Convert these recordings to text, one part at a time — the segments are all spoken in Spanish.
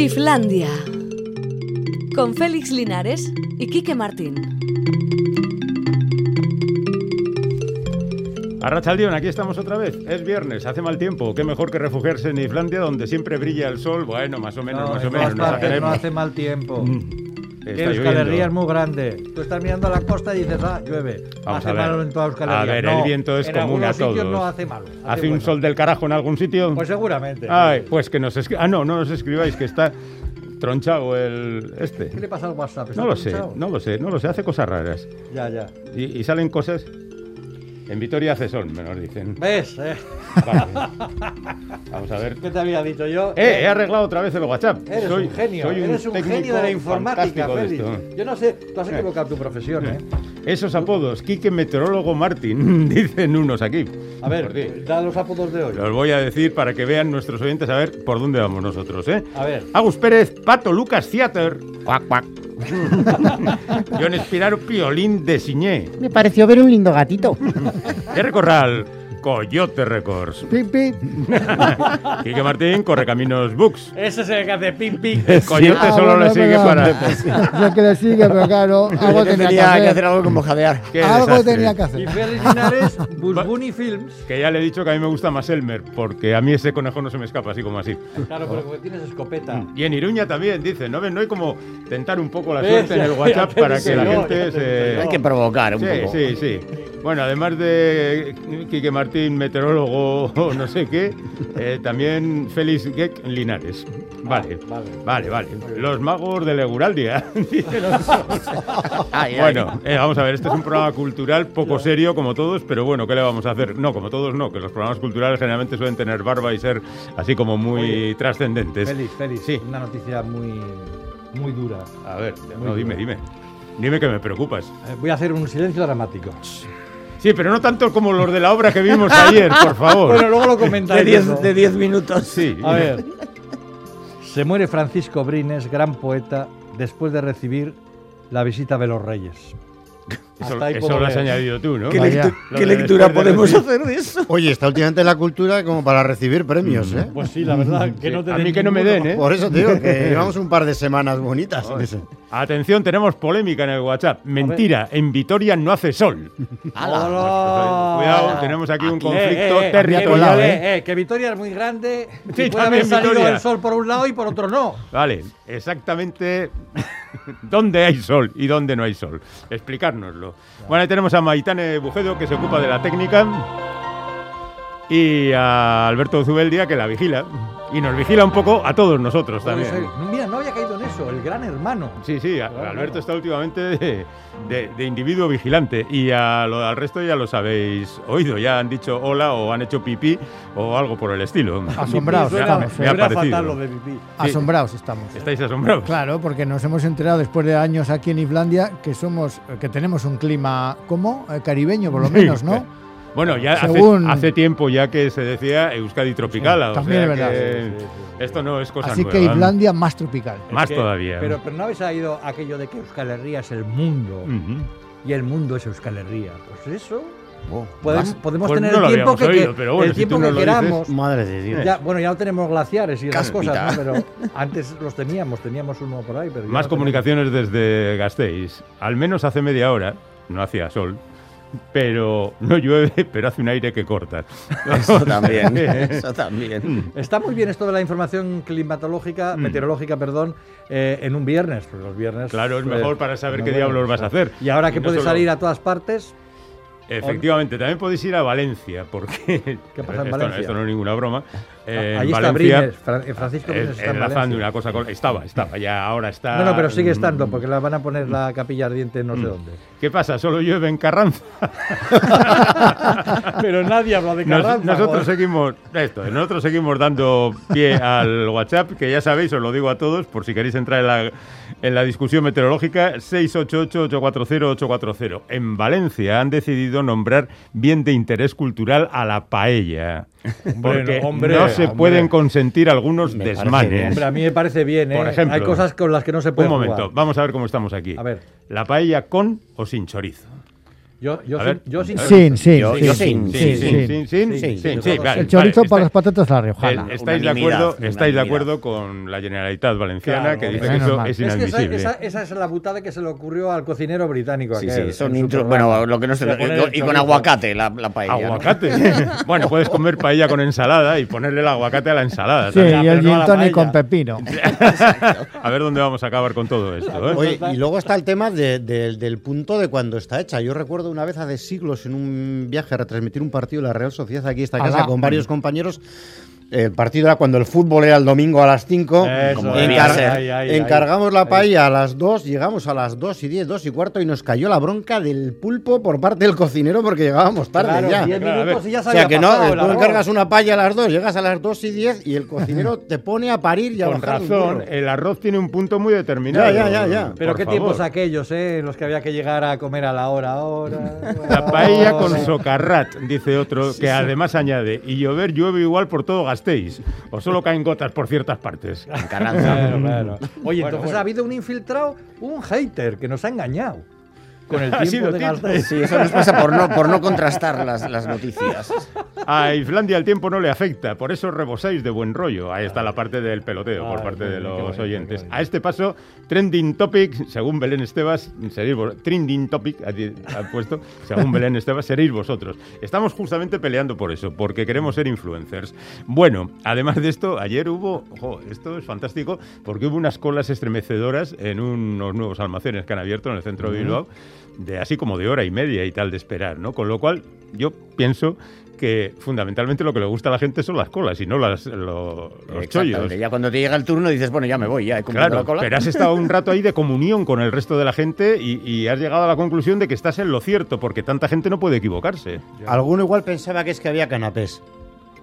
Iflandia. Con Félix Linares y Quique Martín. Arrachaldión, aquí estamos otra vez. Es viernes, hace mal tiempo. Qué mejor que refugiarse en Islandia, donde siempre brilla el sol. Bueno, más o menos, No, más o menos. Nos partes no hace mal tiempo. Que Euskal Herria es muy grande. Tú estás mirando a la costa y dices, ah, llueve. Vamos hace a ver. malo en toda Euskal A Herria. ver, No, el viento es en común a todos. no hace malo. ¿Hace un bueno. sol del carajo en algún sitio? Pues seguramente. Ay, pues que nos escribáis. Ah, no, no nos escribáis, que está tronchado el este. ¿Qué le pasa al WhatsApp? ¿Está No lo sé, no lo sé, no lo sé. Hace cosas raras. Ya, ya. Y, y salen cosas. En Vitoria hace sol, me nos dicen. ¿Ves? eh? Vale. Vamos a ver. ¿Qué te había dicho yo? Eh, he arreglado otra vez el WhatsApp. Eres soy, un genio, soy eres un genio de la informática, Félix. Yo no sé, tú has equivocado tu profesión, ¿eh? Esos apodos, Quique Meteorólogo Martín, dicen unos aquí. A ver, da los apodos de hoy. Los voy a decir para que vean nuestros oyentes a ver por dónde vamos nosotros, ¿eh? A ver. Agus Pérez, Pato Lucas Theater. Cuac, cuac. John Espiraro, Piolín de Siñé. Me pareció ver un lindo gatito. Jerry Corral, Coyote Records. Pip, pip. Quique Martín, Correcaminos Books. Ese es el que hace pim pim. Coyote Ah, solo bueno, le sigue para... Yo que le sigue, pero claro, algo tenía que hacer. algo como jadear. Qué Algo desastre. tenía que Y hacer. Félix Linares, Busbuni Films. Que ya le he dicho que a mí me gusta más Elmer, porque a mí ese conejo no se me escapa así como así. Claro, porque tienes escopeta. Y en Iruña también, dice, ¿no ven? No hay como tentar un poco la suerte en el WhatsApp para que la gente se... Hay que provocar un Sí, poco. sí, sí. Bueno, además de Quique Martín, meteorólogo o no sé qué, eh, también Félix Geck Linares. Vale, vale. vale, vale. Los magos de Leguraldia. bueno, eh, vamos a ver, este es un programa cultural poco serio como todos, pero bueno, ¿qué le vamos a hacer? No, como todos no, que los programas culturales generalmente suelen tener barba y ser así como muy Oye, trascendentes. Félix, Félix. Sí. Una noticia muy, muy dura. A ver, Muy no, dime, duro. dime. Dime que me preocupas. Eh, Voy a hacer un silencio dramático. Sí, pero no tanto como los de la obra que vimos ayer, por favor. Bueno, luego lo De comentáis. 10 eso. de 10 minutos. Sí. A ver. Se muere Francisco Brines, gran poeta, después de recibir la visita de los reyes. Eso, eso lo has añadido tú, ¿no? ¿Qué, Vaya. lectu- Lo qué de lectura de podemos hacer de eso? Oye, está últimamente la cultura como para recibir premios, ¿eh? Pues sí, la verdad, que Sí, no te a mí que no me den, ¿eh? Por eso te digo que llevamos un par de semanas bonitas. en ese. Atención, tenemos polémica en el WhatsApp. Mentira, en Vitoria no hace sol. ¡Hola! Cuidado, tenemos aquí un conflicto eh, eh, territorial. que, ¿eh? eh, eh, que Vitoria es muy grande Sí, y puede también haber salido Vitoria. el sol por un lado y por otro no. Vale, exactamente dónde hay sol y dónde no hay sol. Explicárnoslo. Bueno, ahí tenemos a Maitane Bujedo, que se ocupa de la técnica, y a Alberto Zubeldia, que la vigila. Y nos vigila un poco a todos nosotros también. Mira, no había eso, el gran hermano. Sí, sí, a- Alberto está últimamente de, de- de individuo vigilante y a lo, al resto ya los habéis oído, ya han dicho hola o han hecho pipí o algo por el estilo. Asombrados Me ha- estamos, me ha ¿eh? Fatal lo de pipí. Asombrados estamos. ¿Estáis asombrados? Claro, porque nos hemos enterado después de años aquí en Islandia que somos, que tenemos un clima como caribeño por lo menos, ¿no? Bueno, ya hace, Según- hace tiempo ya que se decía Euskadi tropical. o también sea es verdad. que Sí, sí, sí. Esto no es cosa Así nueva. que Islandia más tropical. Más Que- todavía. Pero, pero no habéis oído aquello de que Euskal Herria es el mundo Ujú. y el mundo es Euskal Herria. Pues eso. Oh, Podemos, podemos Pues tener no el tiempo que, que- oído, pero bueno, el si tiempo tú que lo dices. queramos. Madre de Dios. Ya, bueno, ya no tenemos glaciares y esas Caspita. cosas, ¿no? Pero antes los teníamos, teníamos uno por ahí. Pero Más no comunicaciones desde Gasteiz. Al menos hace media hora, no hacía sol, pero no llueve, pero hace un aire que corta. Eso también. Eso también. tenemos. Está muy bien esto de la información climatológica, Mm. meteorológica, perdón, eh, en un viernes. Porque los viernes. Claro, es eh, mejor para saber no, qué diablos vas a hacer. Y ahora que no puedes solo- salir a todas partes, Efectivamente, también podéis ir a Valencia, porque. ¿Qué pasa en esto, Valencia? Esto no es ninguna broma. Eh, en allí está Brines, eh, Francisco Brines está en enlazando una cosa con. Estaba, estaba, ya ahora está. No, no, pero sigue mm, estando, porque la van a poner la capilla ardiente no sé dónde. ¿Qué pasa? ¿Solo llueve en Carranza? pero nadie habla de Nos- Carranza. nosotros joder. seguimos esto, nosotros seguimos dando pie al WhatsApp, que ya sabéis, os lo digo a todos, por si queréis entrar en la, en la discusión meteorológica, 688-840-840. En Valencia han decidido nombrar bien de interés cultural a la paella. Porque no, hombre, no se hombre. pueden consentir algunos Me desmanes. Hombre, a mí me parece bien, ¿eh? Por ejemplo. Hay cosas con las que no se puede Un momento, jugar. vamos a ver cómo estamos aquí. A ver. ¿La paella con o sin chorizo? Yo, yo, sin, yo sin Sin, sin, sin, sin, sin, Sí, sin, sí, sin. vale, El chorizo vale, para las patatas la eh, riojana. ¿Estáis de acuerdo, estáis de acuerdo con la Generalitat Valenciana Claro, que dice que eso es Es que esa, inadmisible? esa, esa es la butada que se le ocurrió al cocinero británico. Sí, aquel, sí, son intro-. Bueno, lo que no se y, con- aguacate la, la paella. Aguacate. bueno, puedes comer paella con ensalada y ponerle el aguacate a la ensalada. Sí, y el gin con pepino. A ver dónde vamos a acabar con todo esto. ¿eh? Oye, y luego está el tema de- de- del punto de cuando está hecha. Yo recuerdo una vez hace siglos en un viaje a retransmitir un partido de la Real Sociedad aquí esta casa Alá. con varios compañeros. El partido era cuando el fútbol era el domingo a las 5. Eso, Como ahí, debía ahí, ser. ahí, ahí, ahí. Encargamos la paella a las 2, llegamos a las 2 y 10, 2 y cuarto y nos cayó la bronca del pulpo por parte del cocinero porque llegábamos tarde Claro, ya. 10 Claro, a minutos ver. y ya se O sea que no, pasado tú encargas una paella a las 2, llegas a las 2 y 10 y el cocinero te pone a parir y a Con bajar razón, el arroz tiene un punto muy determinado. Ya, ya, ya, ya. Pero Por qué favor. tiempos aquellos, ¿eh? En los que había que llegar a comer a la hora ahora. La paella con socarrat, dice otro, que además añade, y llover llueve igual por todo gastéis, o solo caen gotas por ciertas partes. En Carranza. Claro, claro. Oye, Bueno, entonces bueno. ha habido un infiltrado, un hater que nos ha engañado. Con el tiempo de. Sí, eso nos pasa por no, por no contrastar las, las noticias. A Islandia el tiempo no le afecta, por eso rebosáis de buen rollo. Ahí está la parte del peloteo por Ay, parte qué de los oyentes. A este paso, trending topic, según Belén Estebas, seréis vos- trending topic, ha, puesto, según Belén Estebas, seréis vosotros. Estamos justamente peleando por eso, porque queremos ser influencers. Bueno, además de esto, ayer hubo, ojo, esto es fantástico, porque hubo unas colas estremecedoras en unos nuevos almacenes que han abierto en el centro de Bilbao, de así como de hora y media y tal de esperar, ¿no? Con lo cual, yo pienso que fundamentalmente lo que le gusta a la gente son las colas y no las, lo- los chollos. Ya cuando te llega el turno dices, bueno, ya me voy, ya he cumplido Claro, la cola. pero has estado un rato ahí de comunión con el resto de la gente y, y has llegado a la conclusión de que estás en lo cierto, porque tanta gente no puede equivocarse. Alguno igual pensaba que es que había canapés.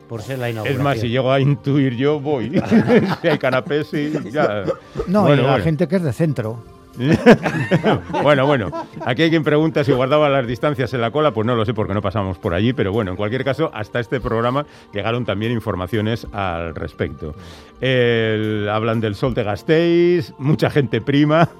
Por ser la Es inauguración. más, si llego a intuir yo, voy. si hay canapés y ya. No, Bueno, y la bueno. gente que es de centro. bueno, bueno. Aquí hay quien pregunta si guardaba las distancias en la cola. Pues no lo sé porque no pasamos por allí. Pero bueno, en cualquier caso, hasta este programa llegaron también informaciones al respecto. El- hablan del sol de Gasteiz, mucha gente prima.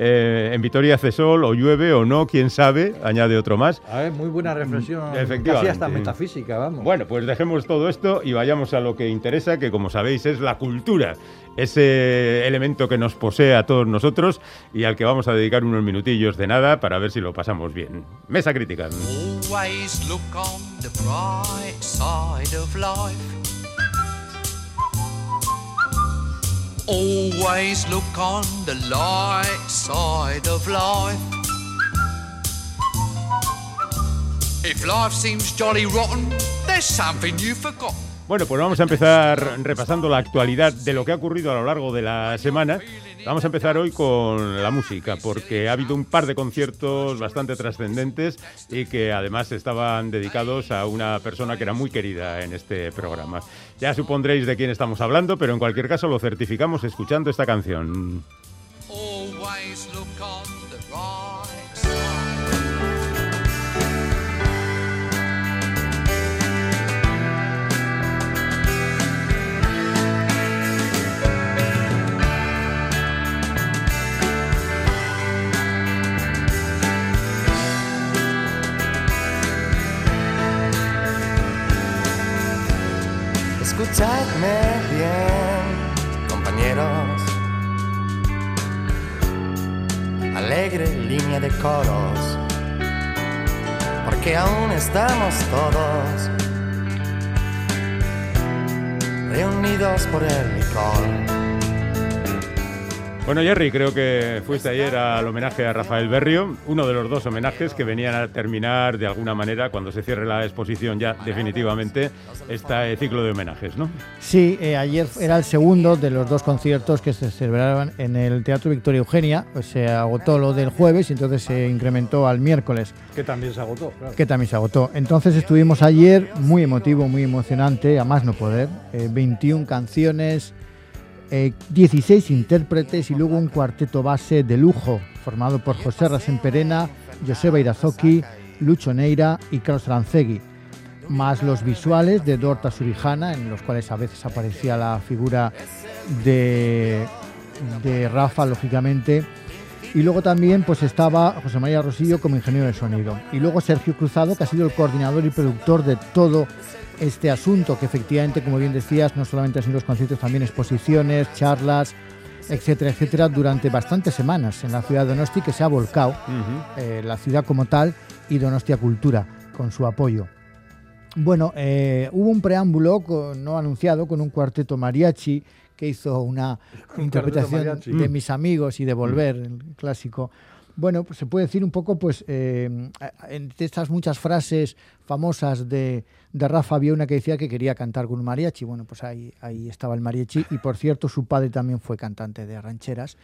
Eh, en Vitoria hace sol o llueve o no, quién sabe. Añade otro más. A ver, muy buena reflexión. Efectivamente. Casi hasta metafísica, vamos. Bueno, pues dejemos todo esto y vayamos a lo que interesa, que como sabéis es la cultura, ese elemento que nos posee a todos nosotros y al que vamos a dedicar unos minutillos de nada para ver si lo pasamos bien. Mesa crítica. Always look on the bright side of life. Always look on the light side of life. If life seems jolly rotten, there's something you've forgotten. Bueno, pues vamos a empezar repasando la actualidad de lo que ha ocurrido a lo largo de la semana. Vamos a empezar hoy con la música, porque ha habido un par de conciertos bastante trascendentes y que además estaban dedicados a una persona que era muy querida en este programa. Ya supondréis de quién estamos hablando, pero en cualquier caso lo certificamos escuchando esta canción. De coros, porque aún estamos todos reunidos por el licor. Bueno, Jerry, creo que fuiste ayer al homenaje a Rafael Berrio, uno de los dos homenajes que venían a terminar de alguna manera cuando se cierre la exposición ya definitivamente este ciclo de homenajes, ¿no? Sí, eh, ayer era el segundo de los dos conciertos que se celebraban en el Teatro Victoria Eugenia. Pues se agotó lo del jueves y entonces se incrementó al miércoles, Que también se agotó, claro. que también se agotó. Entonces estuvimos ayer muy emotivo, muy emocionante, a más no poder. Eh, 21 canciones, eh, 16 intérpretes y luego un cuarteto base de lujo formado por José Rasenperena, Joseba Irazoki, Lucho Neira y Carlos Arancegui más los visuales de Dorta Surijana, en los cuales a veces aparecía la figura de, de Rafa, lógicamente. Y luego también pues estaba José María Rosillo como ingeniero de sonido. Y luego Sergio Cruzado, que ha sido el coordinador y productor de todo este asunto, que efectivamente, como bien decías, no solamente han sido los conciertos, también exposiciones, charlas, etcétera, etcétera, durante bastantes semanas en la ciudad de Donosti, que se ha volcado eh, la ciudad como tal y Donostia Cultura con su apoyo. Bueno, eh, hubo un preámbulo con- no anunciado con un cuarteto mariachi que hizo una Un interpretación de mis amigos y de Volver, el clásico. Bueno, pues se puede decir un poco, pues, eh, entre estas muchas frases famosas de, de Rafa había una que decía que quería cantar con un mariachi. Bueno, pues ahí, ahí estaba el mariachi y, por cierto, su padre también fue cantante de rancheras.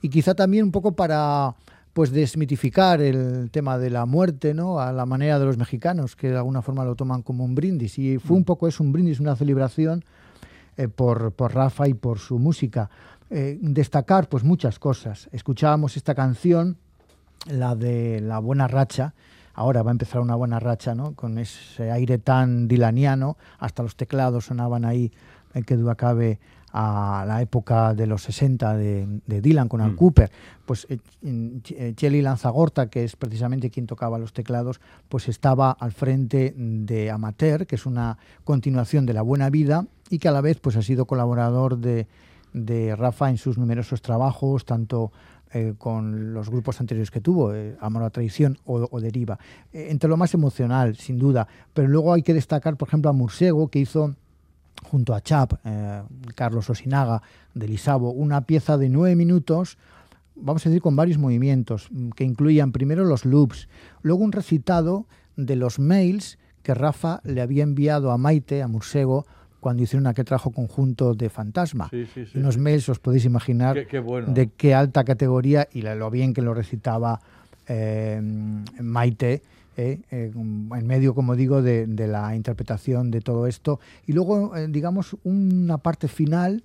Y quizá también un poco para pues desmitificar el tema de la muerte, ¿no? A la manera de los mexicanos, que de alguna forma lo toman como un brindis. Y fue un poco eso, un brindis, una celebración eh, por, por Rafa y por su música. Eh, destacar pues muchas cosas. Escuchábamos esta canción, la de La Buena Racha. Ahora va a empezar una buena racha, ¿no? Con ese aire tan dilaniano. Hasta los teclados sonaban ahí, eh, que duda cabe, a la época de los 60 de, de Dylan con Al Cooper. Pues eh, eh, Cheli Lanzagorta, que es precisamente quien tocaba los teclados, pues estaba al frente de Amateur, que es una continuación de La Buena Vida y que a la vez pues ha sido colaborador de, de Rafa en sus numerosos trabajos, tanto eh, con los grupos anteriores que tuvo, eh, Amor a Traición o, o Deriva. Eh, entre lo más emocional, sin duda. Pero luego hay que destacar, por ejemplo, a Mursego, que hizo junto a Chap, eh, Carlos Osinaga, de Lisabo, una pieza de nueve minutos, vamos a decir, con varios movimientos, mm, que incluían primero los loops, luego un recitado de los mails que Rafa le había enviado a Maite, a Mursego, cuando hicieron aquel trabajo conjunto de Fantasma. Sí, sí, sí, Unos mails, os podéis imaginar, Qué- qué bueno. de qué alta categoría y lo bien que lo recitaba eh, Maite, eh, eh, en medio, como digo, de, de la interpretación de todo esto. Y luego, eh, digamos, una parte final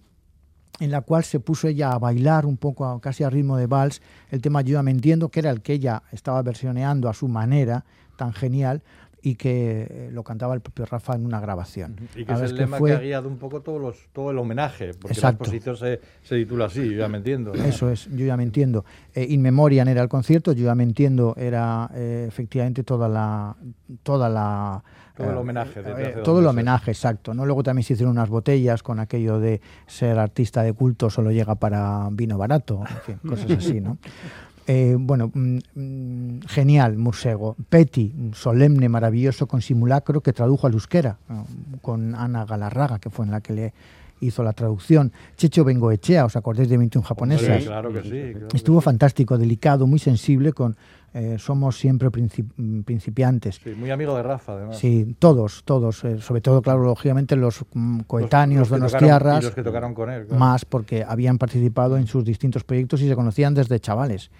en la cual se puso ella a bailar un poco, casi a ritmo de vals, el tema Yo ya me entiendo, que era el que ella estaba versioneando a su manera, tan genial, y que eh, lo cantaba el propio Rafa en una grabación. Y que es el que lema fue- que ha guiado un poco todos los, todo el homenaje, porque Exacto. la exposición se, se titula así, yo ya me entiendo. ¿no? Eso es, yo ya me entiendo. Eh, In Memoriam era el concierto, yo ya me entiendo, era eh, efectivamente toda la. Toda la Todo el eh, homenaje eh, todo el homenaje, exacto. ¿no? Luego también se hicieron unas botellas con aquello de ser artista de culto solo llega para vino barato, en fin, cosas así, ¿no? Eh, bueno, mm, mm, genial, Mursego. Petty, solemne, maravilloso, con simulacro, que tradujo al euskera, ¿no? con Ana Galarraga, que fue en la que le hizo la traducción. Checho Bengoechea, ¿os acordáis de 21 japonesas? Sí, claro que sí. claro que Estuvo sí. fantástico, delicado, muy sensible, con eh, somos siempre mm, principiantes. Sí, muy amigo de Rafa, además. Sí, todos, todos, eh, sobre todo, claro, lógicamente los mm, coetáneos de Y los que tocaron con él. claro. más porque habían participado en sus distintos proyectos y se conocían desde chavales,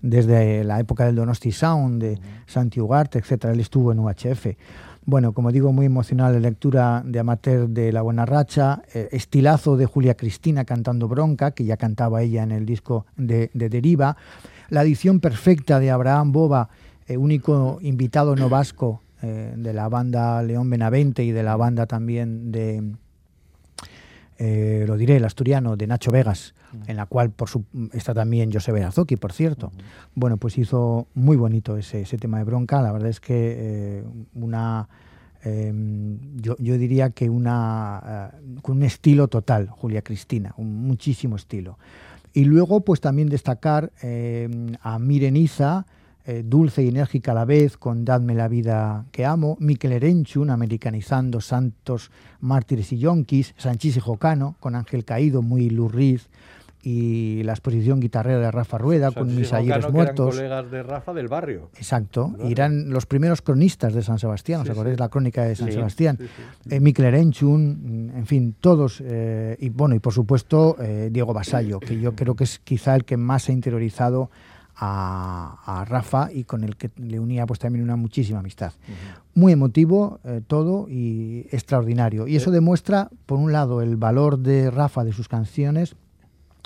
desde la época del Donosti Sound, de Santi Ugarte, etcétera. Él estuvo en UHF. Bueno, como digo, muy emocional la lectura de Amateur de La Buena Racha, eh, estilazo de Julia Cristina cantando Bronca, que ya cantaba ella en el disco de, de Deriva, la edición perfecta de Abraham Boba, eh, único invitado no vasco eh, de la banda León Benavente y de la banda también de, eh, lo diré, el asturiano de Nacho Vegas, en la cual por su, está también José Berazoki, por cierto. Bueno, pues hizo muy bonito ese, ese tema de bronca. La verdad es que eh, una, eh, yo, yo diría que una, con un estilo total, Julia Cristina, un muchísimo estilo. Y luego, pues también destacar eh, a Mireniza, eh, dulce y enérgica a la vez, con Dadme la vida que amo, Miquel Erenchun, americanizando santos, mártires y yonkis, Sanchís y Jocano, con Ángel Caído, muy lurriz, y la exposición guitarrera de Rafa Rueda, con mis ayeres que eran muertos. colegas de Rafa del barrio. Exacto, Claro. y eran los primeros cronistas de San Sebastián, ¿os Sí, acordáis sí. la crónica de San Sí, Sebastián? Eh, Mikel Erenchun, en fin, todos, eh, y bueno, y por supuesto eh, Diego Basallo, que yo creo que es quizá el que más ha interiorizado a, a Rafa y con el que le unía pues también una muchísima amistad. Muy emotivo eh, todo y extraordinario. Y eso demuestra, por un lado, el valor de Rafa, de sus canciones,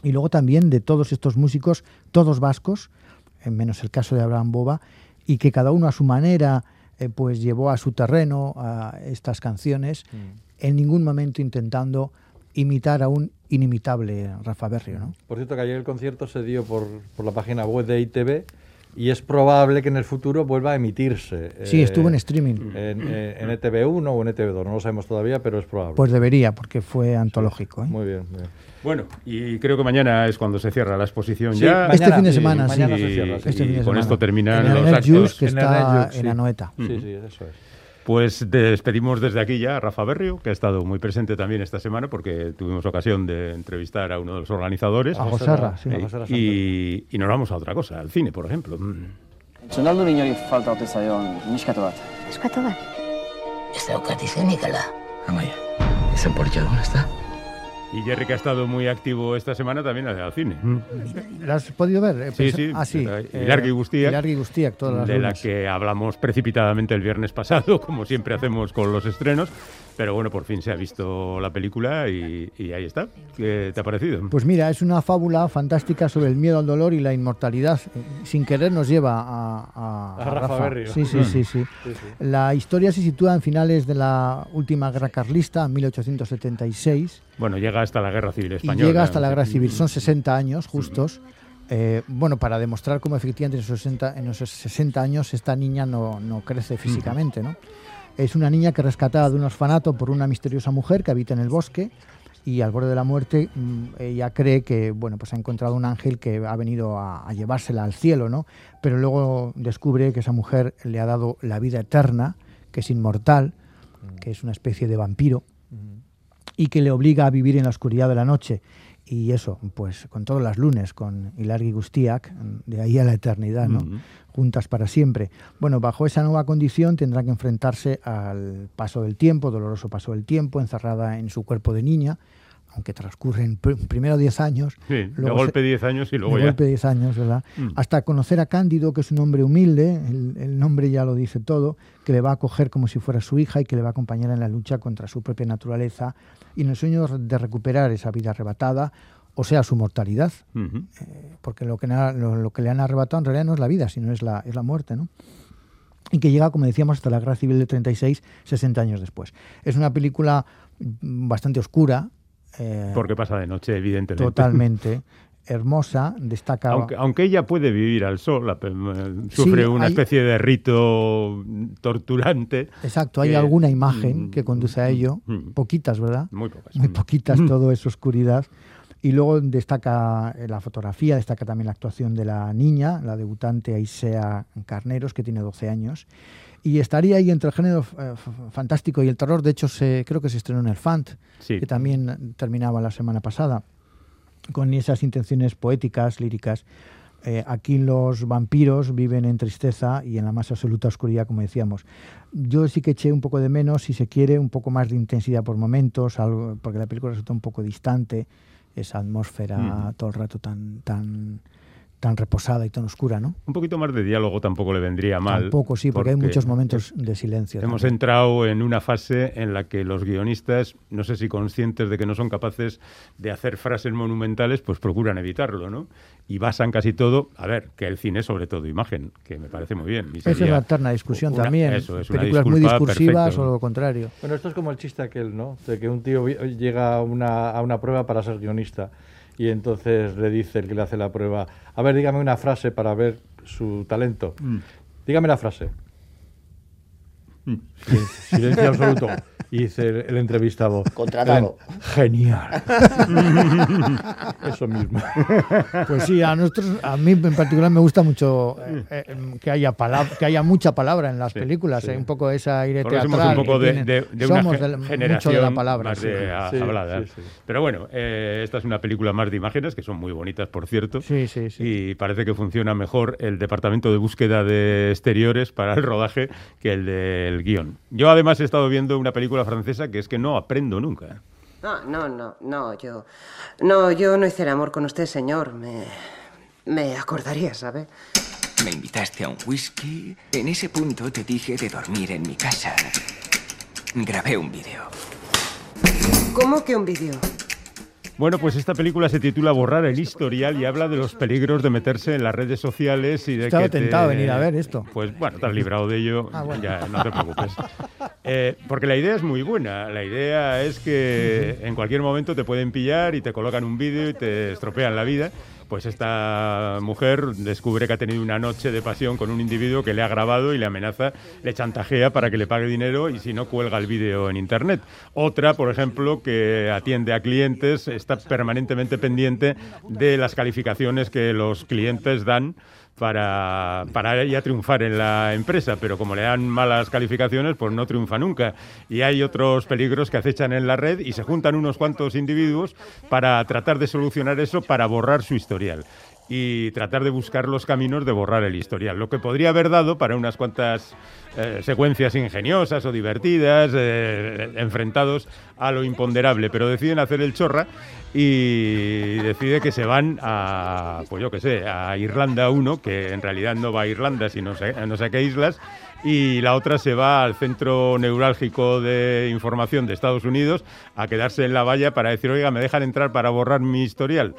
y luego también de todos estos músicos, todos vascos, en menos el caso de Abraham Boba, y que cada uno a su manera eh, pues llevó a su terreno a estas canciones, en ningún momento intentando imitar a un inimitable Rafa Berrio, ¿no? Por cierto, que ayer el concierto se dio por, por la página web de ITV y es probable que en el futuro vuelva a emitirse. Sí, eh, estuvo en streaming. En, eh, en ETV1 o en ETV2, no lo sabemos todavía, pero es probable. Pues debería, porque fue antológico. ¿eh? Muy bien, muy bien. Bueno, y creo que mañana es cuando se cierra la exposición Sí, ya. Este Mañana, fin de sí, semana, sí. mañana se Y- cierra, sí. Este fin de y con semana. esto terminan en los el actos. Juice, que En está Juice, en sí. Anoeta. Sí, sí, eso es. Pues despedimos desde aquí ya a Rafa Berrio, que ha estado muy presente también esta semana porque tuvimos ocasión de entrevistar a uno de los organizadores. A José Serra, sí. Y, y nos vamos a otra cosa, al cine, por ejemplo. Mm. Txunaldu inori falta ote zaion miskatu bat. Eskatu bat. Ez daukat izenik ala. Amaia, ese Porsche dónde está? Y Jerry, que ha estado muy activo esta semana, también al cine. ¿La has podido ver? Eh, Sí, sí. Ah, sí. Eh, Ilargi Guztiak, Ilargi Guztiak, todas las de la lunes. que hablamos precipitadamente el viernes pasado, como siempre hacemos con los estrenos. Pero bueno, por fin se ha visto la película y, y ahí está. ¿Qué te ha parecido? Pues mira, es una fábula fantástica sobre el miedo al dolor y la inmortalidad. Eh, Sin querer nos lleva a, a- A a Rafa Berrio. Sí, sí, sí, sí. La historia se sitúa en finales de la última guerra carlista, en 1876. Bueno, llega hasta la Guerra Civil y Española. llega hasta la guerra civil. Son 60 años justos. Eh, bueno, para demostrar cómo efectivamente en esos 60, en esos 60 años esta niña no, no crece físicamente, ¿no? Es una niña que es rescatada de un orfanato por una misteriosa mujer que habita en el bosque y al borde de la muerte mm, ella cree que bueno pues ha encontrado un ángel que ha venido a, a llevársela al cielo, ¿no? Pero luego descubre que esa mujer le ha dado la vida eterna, que es inmortal, que es una especie de vampiro y que le obliga a vivir en la oscuridad de la noche. Y eso, pues con todos las lunes, con Ilargi Gustiak, de ahí a la eternidad, ¿no? Juntas para siempre. Bueno, bajo esa nueva condición tendrá que enfrentarse al paso del tiempo, doloroso paso del tiempo, encerrada en su cuerpo de niña, aunque transcurren pr- primero 10 años, Sí, de luego golpe se- 10 años y luego de ya. golpe 10 años, ¿verdad? Mm. Hasta conocer a Cándido, que es un hombre humilde, el, el nombre ya lo dice todo, que le va a acoger como si fuera su hija y que le va a acompañar en la lucha contra su propia naturaleza y en el sueño de recuperar esa vida arrebatada, o sea, su mortalidad, Ujú. porque lo que, lo que le han arrebatado en realidad no es la vida, sino es la, es la muerte, ¿no? Y que llega, como decíamos, hasta la Guerra Civil de 36, 60 años después. Es una película mm, bastante oscura. eh, Porque pasa de noche, evidentemente. Totalmente. Hermosa, destaca... Aunque, aunque ella puede vivir al sol, la eh, sufre una hay- especie de rito torturante. Exacto, hay que- alguna imagen que conduce a ello, Mm. poquitas, ¿verdad? Muy pocas. Muy Mm. poquitas, todo es oscuridad. Y luego destaca eh, la fotografía, destaca también la actuación de la niña, la debutante Aisea Carneros, que tiene 12 años. Y estaría ahí entre el género eh, fantástico y el terror. De hecho, se, creo que se estrenó en el FANT, Sí. que también terminaba la semana pasada, con esas intenciones poéticas, líricas. Eh, aquí los vampiros viven en tristeza y en la más absoluta oscuridad, como decíamos. Yo sí que eché un poco de menos, si se quiere, un poco más de intensidad por momentos, algo, porque la película resulta un poco distante, esa atmósfera Mm. todo el rato tan, tan, tan reposada y tan oscura, ¿no? Un poquito más de diálogo tampoco le vendría mal. Tampoco, sí, porque, hay muchos momentos de silencio. Hemos también. entrado en una fase en la que los guionistas, no sé si conscientes de que no son capaces de hacer frases monumentales, pues procuran evitarlo, ¿no? Y basan casi todo, a ver, que el cine es sobre todo imagen, que me parece muy bien. y Esa es la eterna discusión una- también. eso es, una Películas muy disculpa, discursivas perfecto. o lo contrario. Bueno, esto es como el chiste aquel, ¿no? De que un tío llega a una, a una prueba para ser guionista y entonces le dice el que le hace la prueba, a ver, dígame una frase para ver su talento. Dígame la frase. Silen- Silencio absoluto. Y dice el, el entrevistado. Contratado. "Elen- Genial. Eso mismo. Pues sí, a nosotros, a mí en particular me gusta mucho eh, eh, que haya palab- que haya mucha palabra en las Sí, películas, sí. eh, un poco esa aire Porque somos teatral. un poco de, tienen. de- de una Somos del- mucho de la palabra. más sí. de a- hablada. sí, sí. Pero bueno, eh, esta es una película más de imágenes, que son muy bonitas, por cierto. Sí, sí, sí. Y parece que funciona mejor el departamento de búsqueda de exteriores para el rodaje que el del guion. Yo además he estado viendo una película francesa que es que no aprendo nunca. No, no, no, no, yo. No, yo no hice el amor con usted, señor. Me. Me acordaría, ¿sabe? Me invitaste a un whisky. En ese punto te dije de dormir en mi casa. Grabé un vídeo. ¿Cómo que un vídeo? Bueno, pues esta película se titula Borrar el historial y habla de los peligros de meterse en las redes sociales y de Estaba que te- tentado a venir a ver esto. Pues bueno, te has librado de ello, Ah, bueno. ya no te preocupes. Eh, porque la idea es muy buena. La idea es que en cualquier momento te pueden pillar y te colocan un vídeo y te estropean la vida. Pues esta mujer descubre que ha tenido una noche de pasión con un individuo que le ha grabado y le amenaza, le chantajea para que le pague dinero y si no cuelga el vídeo en internet. Otra, por ejemplo, que atiende a clientes, está permanentemente pendiente de las calificaciones que los clientes dan para, para ella triunfar en la empresa, pero como le dan malas calificaciones, pues no triunfa nunca. Y hay otros peligros que acechan en la red y se juntan unos cuantos individuos para tratar de solucionar eso, para borrar su historial y tratar de buscar los caminos de borrar el historial. Lo que podría haber dado para unas cuantas eh, secuencias ingeniosas o divertidas, eh, enfrentados a lo imponderable, pero deciden hacer el chorra y decide que se van a, pues yo qué sé, a Irlanda 1, que en realidad no va a Irlanda, sino a no sé qué islas, y la otra se va al centro neurálgico de información de Estados Unidos a quedarse en la valla para decir, oiga, me dejan entrar para borrar mi historial.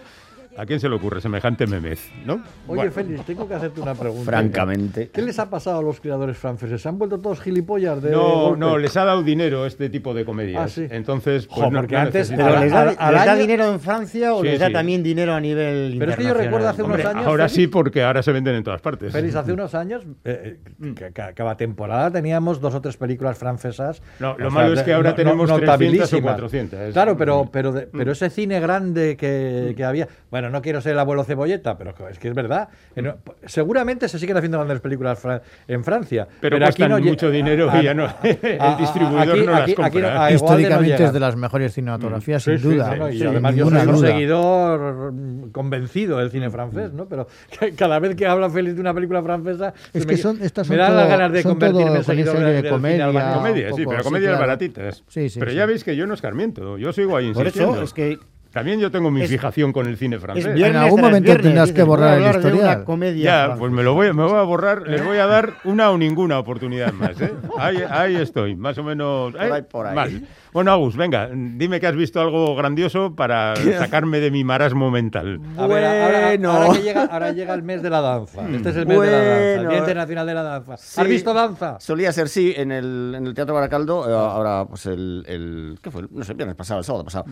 ¿A quién se le ocurre semejante memez? ¿no? Oye, Bueno. Félix, tengo que hacerte una pregunta. Francamente. ¿Qué les ha pasado a los creadores franceses? ¿Se han vuelto todos gilipollas de No, golpe? no, les ha dado dinero este tipo de comedias. Ah, sí. Entonces, pues Jo, no- porque no antes- necesitan- ¿Pero les da, les dinero en Francia o Sí, les da sí. también dinero a nivel Pero es que yo recuerdo hace unos años- Ahora sí, porque ahora se venden en todas partes. Félix, hace unos años, eh, eh, que- que cada temporada teníamos dos o tres películas francesas. No, lo malo es que ahora tenemos 300 o notabilísimas. 400. Claro, pero, pero, pero ese cine grande que, que había. Bueno, no quiero ser el abuelo cebolleta, pero es que es verdad. Eh, no, seguramente se siguen haciendo grandes películas fra- en Francia. Pero aquí cuestan no mucho dinero y ya no- el distribuidor no las compra. a de no Históricamente llegan. es de las mejores cinematografías, Sí, sin sí, duda. sí, no, y además yo soy un seguidor mm, convencido del cine francés, ¿no? Pero que cada vez que habla Félix de una película francesa, Es que me, son, estas me son dan todo, las ganas de convertirme en seguidor de del cine comedia. Comedia, sí, pero comedias baratitas. Pero ya veis que yo no escarmiento, yo sigo ahí Por eso es que También yo tengo mi es- fijación con el cine francés. viernes En algún momento viernes, tendrás que borrar el historial. una comedia Ya, francesa. pues me lo voy, me voy a borrar, les voy a dar una o ninguna oportunidad más. ¿eh? Ahí, ahí estoy, más o menos. ¿eh? Por ahí, por ahí. Mal. Bueno, Agus, venga, dime que has visto algo grandioso para sacarme de mi marasmo mental. A ver, ahora, Bueno. ahora que llega, ahora llega el mes de la danza. Este es el mes de la danza, el. Día Internacional de la Danza. Sí. ¿Has visto danza? Solía ser, sí, en el, en el Teatro Baracaldo, eh, ahora pues el, el- ¿qué fue? No sé, el viernes pasado, el sábado pasado.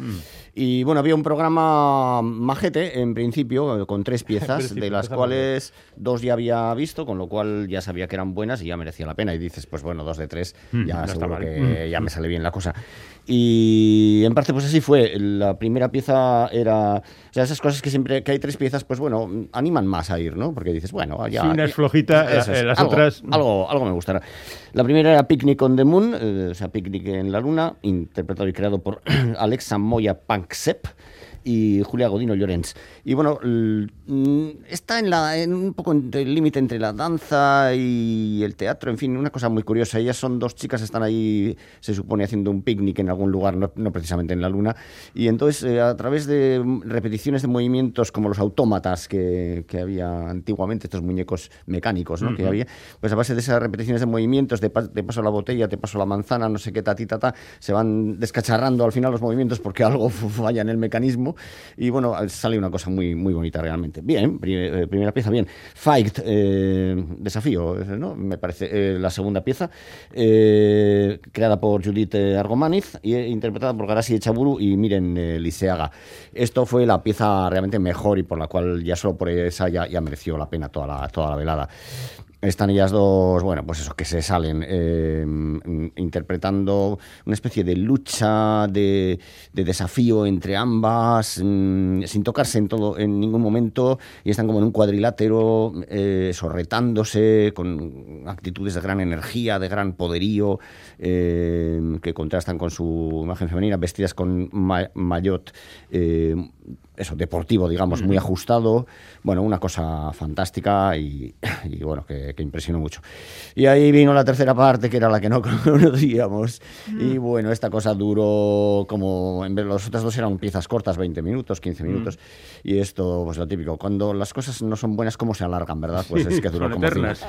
Y bueno, había un programa majete, en principio, eh, con tres piezas, de las cuales dos ya había visto, con lo cual ya sabía que eran buenas y ya merecía la pena. Y dices, pues bueno, dos de tres, Mm, ya no seguro que ya me sale bien la cosa. Y en parte, pues así fue. La primera pieza era. O sea, esas cosas que siempre que hay tres piezas, pues bueno, animan más a ir, ¿no? Porque dices, bueno, ya. Si una es flojita, Eso eh, es. las algo, otras- Algo, algo me gustará. La primera era Picnic on the Moon, eh, o sea, Picnic en la Luna, interpretado y creado por Alexa Moya Panksep y Julia Godino Llorens. Y bueno, mm, está en, la, en un poco entre el límite entre la danza y el teatro, en fin, una cosa muy curiosa. Ellas son dos chicas, están ahí, se supone, haciendo un picnic en algún lugar, no, no precisamente en la luna. Y entonces, eh, a través de repeticiones de movimientos como los autómatas que, que había antiguamente, estos muñecos mecánicos ¿no? que Ujú. había, pues a base de esas repeticiones de movimientos, de, pa- te paso la botella, te paso la manzana, no sé qué, ta, ti, ta, ta, se van descacharrando al final los movimientos porque algo falla en el mecanismo. Y bueno, sale una cosa muy, muy bonita realmente. Bien, eh, primera pieza, bien. Fight, eh, desafío, ¿no? Me parece eh, la segunda pieza, creada por Judith Argomaniz eh, interpretada por Garasi Echaburu y Miren Liceaga. Esto fue la pieza realmente mejor y por la cual ya solo por esa ya, ya mereció la pena toda la, toda la velada. Están ellas dos, bueno, pues eso, que se salen eh, interpretando una especie de lucha, de, de desafío entre ambas, mm, sin tocarse en todo, en ningún momento, y están como en un cuadrilátero, eh, sorretándose, con actitudes de gran energía, de gran poderío, eh, que contrastan con su imagen femenina, vestidas con ma- maillot, eh, eso, deportivo, digamos, muy ajustado. Bueno, una cosa fantástica y, y bueno, que, que impresionó mucho. Y ahí vino la tercera parte, que era la que no conocíamos. Y bueno, esta cosa duró como. En vez las otras dos eran piezas cortas, 20 minutos, 15 minutos. Y esto, pues lo típico. Cuando las cosas no son buenas, ¿cómo se alargan, verdad? Pues es que duró como,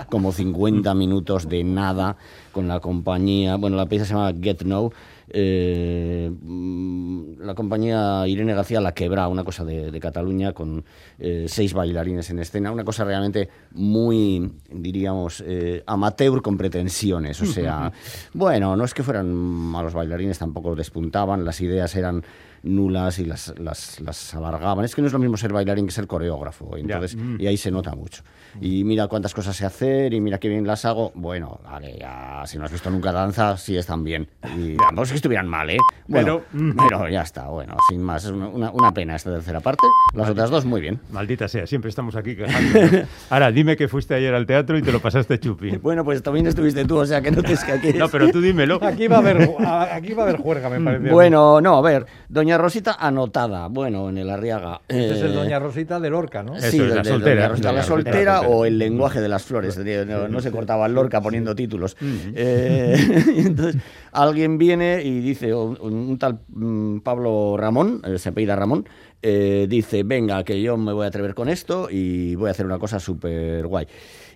como 50 minutos de nada con la compañía. Bueno, la pieza se llama Get No. Eh, mm, la compañía Irene García La Quebra, una cosa de, de Cataluña, con eh, seis bailarines en escena, una cosa realmente muy, diríamos, eh, amateur con pretensiones. O sea, bueno, no es que fueran malos bailarines, tampoco despuntaban, las ideas eran nulas y las, las, las alargaban. Es que no es lo mismo ser bailarín que ser coreógrafo, entonces, Mm. y ahí se nota mucho. Y mira cuántas cosas sé hacer y mira qué bien las hago. Bueno, vale, ya, si no has visto nunca danza, sí están bien. Y es que estuvieran mal, ¿eh? Bueno, Pero- pero, ya está, bueno, sin más. Es una, una- pena esta tercera parte. Las otras dos, muy bien. Maldita sea, siempre estamos aquí. Ahora, dime que fuiste ayer al teatro y te lo pasaste chupi. Bueno, pues también estuviste tú, o sea que no te escaques. No, pero tú dímelo. Aquí va a haber, a- aquí va a haber juerga, me parece. Bueno, no, a ver, Doña Rosita anotada, bueno, en el Arriaga. Este es el Eh, Doña Rosita de Lorca, ¿no? Eso Sí, es, la de- de soltera. Doña Rosita la La soltera, o el lenguaje de las flores. No, no se cortaba el Lorca poniendo títulos. Eh, y entonces, alguien viene y dice, un, un tal mm, Pablo Ramón, eh, se apellida Ramón, eh, dice, venga, que yo me voy a atrever con esto y voy a hacer una cosa súper guay.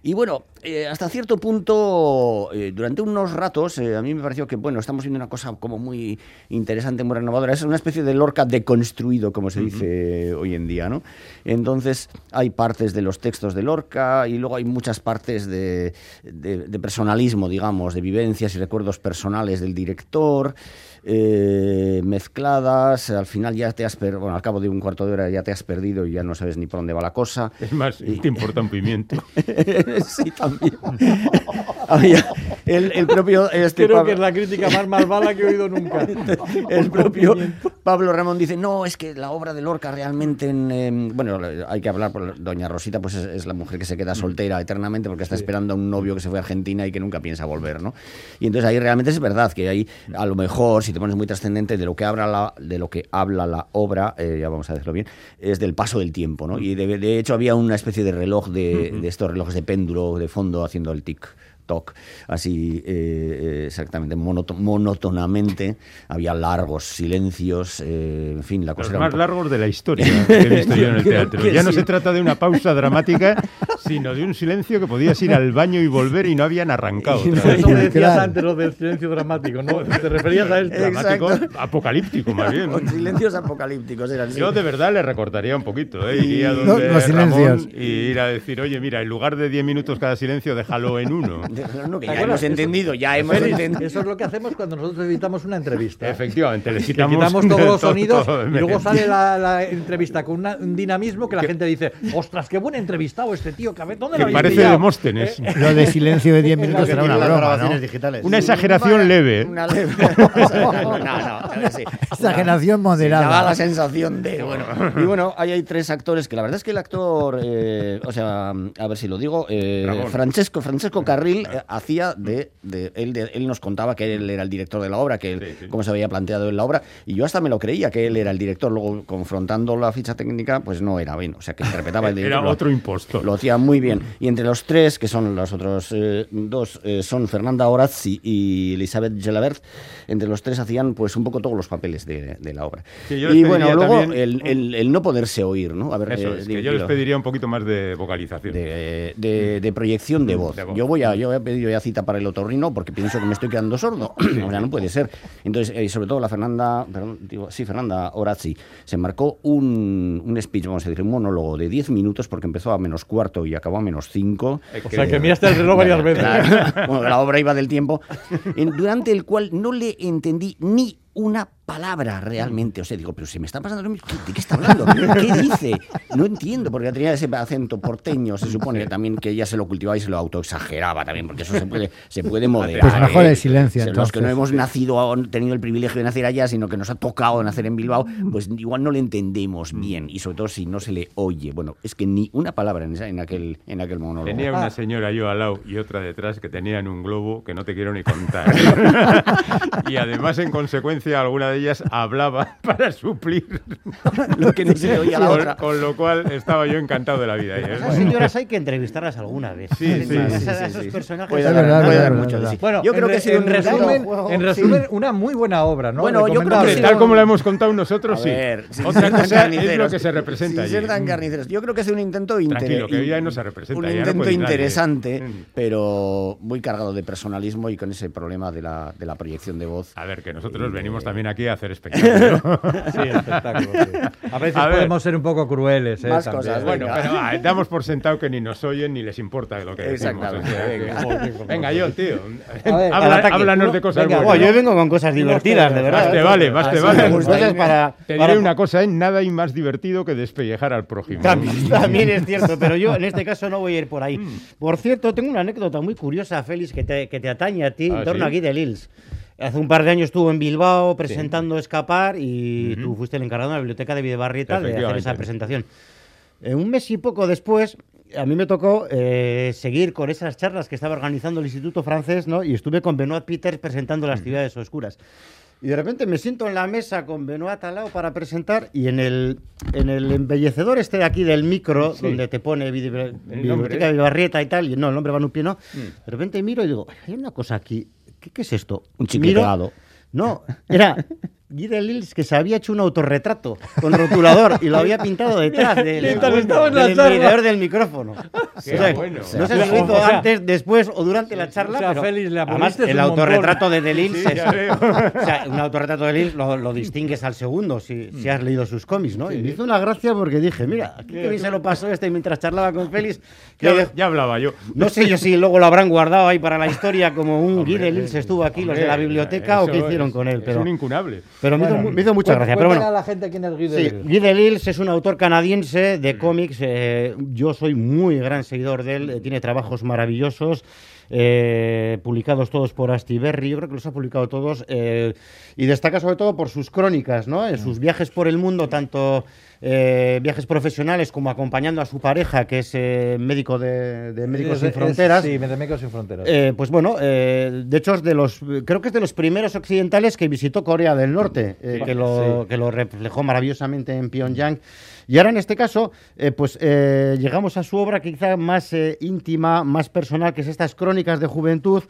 Y bueno, eh, hasta cierto punto, eh, durante unos ratos, eh, a mí me pareció que, bueno, estamos viendo una cosa como muy interesante, muy renovadora. Es una especie de Lorca deconstruido, como se dice hoy en día, ¿no? Entonces, hay partes de los textos de Lorca y luego hay muchas partes de, de- de personalismo, digamos, de vivencias y recuerdos personales del director. Eh, mezcladas, al final ya te has perdido, bueno, al cabo de un cuarto de hora ya te has perdido y ya no sabes ni por dónde va la cosa. Es más, te importa un pimiento. sí, también. Había el, el propio este Creo Pablo- que es la crítica más malvada que he oído nunca. el propio Pablo Ramón dice, no, es que la obra de Lorca realmente, en, em, bueno, hay que hablar por Doña Rosita, pues es, es la mujer que se queda soltera eternamente porque está esperando a un novio que se fue a Argentina y que nunca piensa volver, ¿no? Y entonces ahí realmente es verdad que ahí, a lo mejor, si te pones muy trascendente de lo que habla la, de lo que habla la obra, eh, ya vamos a decirlo bien, es del paso del tiempo, ¿no? Y de, de hecho había una especie de reloj de, de estos relojes de péndulo de fondo haciendo el tic toc, así eh, eh, exactamente monotonamente, había largos silencios, eh, en fin, la cosa Los era un más po- largos de la historia que he visto yo en el teatro. Ya no sí. se trata de una pausa dramática, sino de un silencio que podías ir al baño y volver y no habían arrancado. otra vez. Eso me decías Claro. antes lo del silencio dramático, ¿no? Te referías a esto. Dramático, Exacto. apocalíptico más bien. Con silencios apocalípticos eran sí. Yo de verdad le recortaría un poquito, ¿eh? Iría donde los Ramón silencios. y ir a decir, oye, mira, en lugar de 10 minutos cada silencio, déjalo en uno. No, que ¿Te ya hemos entendido, ya hemos Félix, entendido. Eso es lo que hacemos cuando nosotros editamos una entrevista. Efectivamente, le quitamos, quitamos todos los todo- sonidos todo y luego sale la, la entrevista con una- un dinamismo que la gente dice, ostras, qué buen entrevistado este tío, que a ver, ¿dónde Que lo habéis parece pillado?". Demóstenes. Eh, Lo de silencio de 10 minutos será una broma, digitales. Una exageración leve. Una leve. no, no, no, sí. Exageración Sí, moderada. daba la sensación de. Bueno. Y bueno, ahí hay tres actores que la verdad es que el actor, eh, o sea, a ver si lo digo, eh. Francesco, Francesco Carril eh, hacía de, de, él, de- él nos contaba que él era el director de la obra, que él, Sí, sí. cómo se había planteado en la obra, y yo hasta me lo creía que él era el director. Luego, confrontando la ficha técnica, pues no era bien, o sea, que interpretaba el director. Era Lo- otro impostor. lo hacía muy bien. Y entre los tres, que son los otros eh, dos, eh, son Fernanda Orazzi y Elizabeth Gelabert, entre los tres hacían pues un poco todos los papeles de, de la obra. Sí, y bueno, luego también- el, el- el no poderse oír, ¿no? A ver, Eso eh, es, que yo les pediría un poquito más de vocalización. De, de- de proyección de voz. Yo voy a, yo he pedido ya cita para el otorrino porque pienso que me estoy quedando sordo. o sea, no puede ser. Entonces, eh, sobre todo la Fernanda, perdón, digo, sí, Fernanda Orazzi, se marcó un, un speech, vamos a decir, un monólogo de 10 minutos porque empezó a menos cuarto y acabó a menos 5. O sea, que miraste el reloj varias veces. Claro. Bueno, la obra iba del tiempo, en- durante el cual no le entendí ni una palabra realmente. O sea, digo, pero se me está pasando lo mismo. ¿Qué- ¿De qué está hablando? ¿Qué dice? No entiendo, porque tenía ese acento porteño, se supone también que ella se lo cultivaba y se lo autoexageraba también, porque eso se puede, se puede moderar. Pues mejor ¿eh? el silencio, sea, Los que no entonces. hemos nacido, o tenido el privilegio de nacer allá, sino que nos ha tocado nacer en Bilbao, pues igual no le entendemos bien, y sobre todo si no se le oye. Bueno, es que ni una palabra en, esa- en aquel, en aquel monólogo. Tenía una señora yo al lado y otra detrás que tenían un globo que no te quiero ni contar. y además, en consecuencia, alguna de ellas hablaba para suplir lo que no se le oía la con, otra. con lo cual estaba yo encantado de la vida. ¿eh? Esas señoras hay que entrevistarlas alguna vez. Sí, sí, sí, esos personajes. Puede dar- verdad, puede es dar verdad, mucho. Bueno, yo creo en, que en un resumen, en resumen una muy buena obra, ¿no? Bueno, yo creo que. Tal como la hemos contado nosotros, sí. Otra cosa es lo que se representa allí. tan carniceros. Yo creo que es un intento Tranquilo, que ya no se representa, Un intento interesante, Mm. pero muy cargado de personalismo y con ese problema de la, de la proyección de voz. A ver, que nosotros venimos venimos también aquí a hacer espectáculo. Sí, espectáculo. sí. A veces A ver. podemos ser un poco crueles. ¿eh? Más también. cosas, Bueno, Venga. pero va, damos por sentado que ni nos oyen ni les importa lo que decimos. Exactamente, o sea que- venga. venga, yo, tío. A ver, Habla- háblanos de cosas Venga, buenas. Bueno, yo vengo con cosas divertidas, de verdad. Más te vale, más te vale. Entonces, para, Te para- diré una cosa, ¿eh? nada hay más divertido que despellejar al prójimo. También, también es cierto, pero yo en este caso no voy a ir por ahí. Mm. Por cierto, tengo una anécdota muy curiosa, Félix, que te, que te atañe a ti Ah, en torno ¿sí? a Guy de Lils. Hace un par de años estuvo en Bilbao presentando Escapar y tú fuiste el encargado de la biblioteca de Videbarrieta de hacer esa presentación. Eh, un mes y poco después, a mí me tocó eh, seguir con esas charlas que estaba organizando el Instituto Francés, ¿no? Y estuve con Benoit Peters presentando las ciudades oscuras. Y de repente me siento en la mesa con Benoit al lado para presentar y en el, en el embellecedor este de aquí del micro, Sí. donde te pone. Biblioteca de Barrieta y tal, y no, el nombre va en un pie, no. De repente miro y digo, "Ay, hay una cosa aquí, ¿qué, qué es esto? Un chicle Miro-. No, era Guy de Lils que se había hecho un autorretrato con rotulador y lo había pintado detrás del, del micrófono. Qué O sea, bueno. No sé si lo hizo O sea, antes, después o durante la charla, o sea, pero Félix, le además el autorretrato de De Lils Sí, un autorretrato de Lils lo, lo distingues al segundo si, si has leído sus cómics, ¿no? Y me hizo una gracia porque dije, mira, aquí que bien se lo pasó este mientras charlaba con Félix. Ya, hablaba yo. no sé yo si luego lo habrán guardado ahí para la historia como un Guy de Lils estuvo aquí, los de la biblioteca, o qué hicieron con él. Es Pero, un incunable. Pero me, hizo, me hizo mucha gracia. Pero bueno, a la gente quién es Guy de Sí. Guy Delisle es un autor canadiense de cómics. eh, yo soy muy gran seguidor de él. eh, tiene trabajos maravillosos. Eh, publicados todos por Astiberri, yo creo que los ha publicado todos, eh, y destaca sobre todo por sus crónicas, ¿no? En sus viajes por el mundo, tanto eh, viajes profesionales como acompañando a su pareja, que es eh, médico de, de Médicos Es- Sin es- Fronteras. Sí, de Médicos Sin Fronteras. Eh, pues bueno, eh, de hecho es de los, creo que es de los primeros occidentales que visitó Corea del Norte, eh, que, lo, sí. que lo reflejó maravillosamente en Pyongyang. Y ahora en este caso, eh, pues eh, llegamos a su obra quizá más eh, íntima, más personal, que es estas crónicas de juventud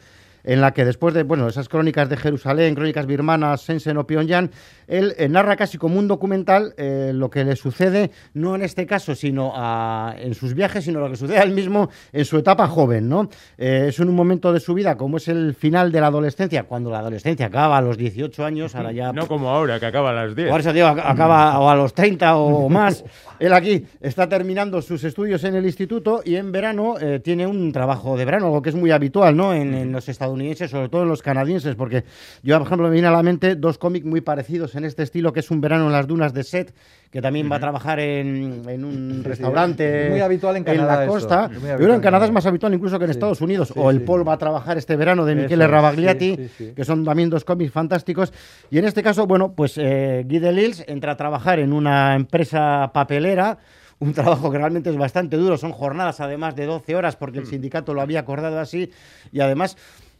en la que después de bueno esas crónicas de Jerusalén, crónicas birmanas, Sensen o Pyongyang, él eh, narra casi como un documental eh, lo que le sucede, no en este caso, sino a- en sus viajes, sino lo que sucede a él mismo en su etapa joven, ¿no? Eh, es en un momento de su vida, como es el final de la adolescencia, cuando la adolescencia acaba a los 18 años, ahora ya... No como ahora, que acaba a las 10. Por eso digo, ac- acaba o a los 30 o más. Él aquí está terminando sus estudios en el instituto y en verano eh, tiene un trabajo de verano, algo que es muy habitual ¿no? en, en los estadounidenses, sobre todo en los canadienses, porque yo, por ejemplo, me viene a la mente dos cómics muy parecidos en este estilo, que es Un verano en las dunas de Seth, que también va a trabajar en, en un restaurante es muy habitual en Canadá la costa. Yo creo que en Canadá es más habitual incluso que en Sí. Estados Unidos. O El. Paul va a trabajar este verano de Michele Ravagliati, que son también dos cómics fantásticos. Y en este caso, bueno, pues eh, Guy Delisle entra a trabajar en una empresa papelera, un trabajo que realmente es bastante duro, son jornadas además de 12 horas porque el sindicato lo había acordado así y además...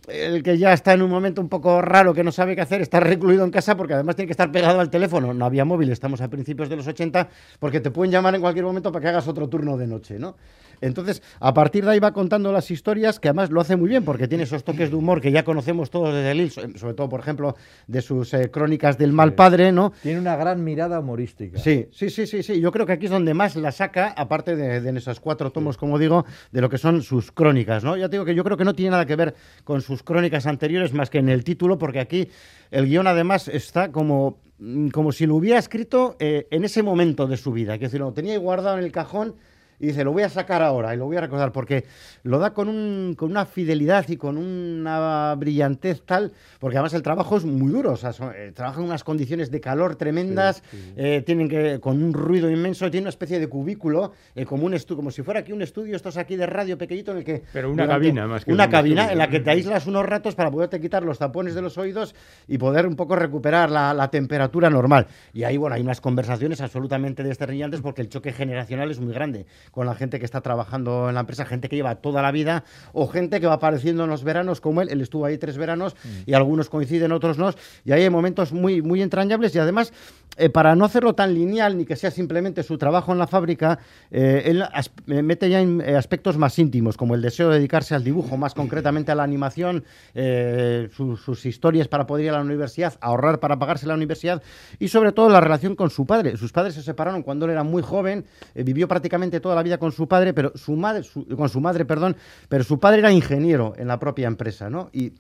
El que ya está en un momento un poco raro, que no sabe qué hacer, está recluido en casa porque además tiene que estar pegado al teléfono. No había móvil, estamos a principios de los 80, porque te pueden llamar en cualquier momento para que hagas otro turno de noche, ¿no? Entonces, a partir de ahí va contando las historias, que además lo hace muy bien, porque tiene esos toques de humor que ya conocemos todos desde Lil, so- sobre todo, por ejemplo, de sus eh, crónicas del mal padre, ¿no? Tiene una gran mirada humorística. Sí, sí, sí, sí, sí. Yo creo que aquí es donde más la saca, aparte de, de en esos cuatro tomos, como digo, de lo que son sus crónicas, ¿no? Ya te digo que yo creo que no tiene nada que ver con sus crónicas anteriores más que en el título, porque aquí el guion además está como, mm, como si lo hubiera escrito eh, en ese momento de su vida. Que decir, lo tenía guardado en el cajón y dice, lo voy a sacar ahora y lo voy a recordar, porque lo da con, un, con una fidelidad y con una brillantez tal, porque además el trabajo es muy duro, o sea, son- eh, trabaja en unas condiciones de calor tremendas, eh, tienen que, con un ruido inmenso, tiene una especie de cubículo, eh, como un estu como si fuera aquí un estudio, estos aquí de radio pequeñito en el que... Pero una cabina más que Una un cabina estudio. en la que te aíslas unos ratos para poderte quitar los tapones de los oídos y poder un poco recuperar la, la temperatura normal. Y ahí, bueno, hay unas conversaciones absolutamente desternillantes porque el choque generacional es muy grande con la gente que está trabajando en la empresa, gente que lleva toda la vida o gente que va apareciendo en los veranos como él. Él estuvo ahí tres veranos y algunos coinciden, otros no. Y ahí hay momentos muy, muy entrañables y además, eh, para no hacerlo tan lineal ni que sea simplemente su trabajo en la fábrica, eh, él eh, mete ya en aspectos más íntimos, como el deseo de dedicarse al dibujo, más concretamente a la animación, su- sus historias para poder ir a la universidad, ahorrar para pagarse la universidad y sobre todo la relación con su padre. Sus padres se separaron cuando él era muy joven, vivió prácticamente toda la vida con su padre, pero su madre, con su madre, perdón, pero su padre era ingeniero en la propia empresa, ¿no? Y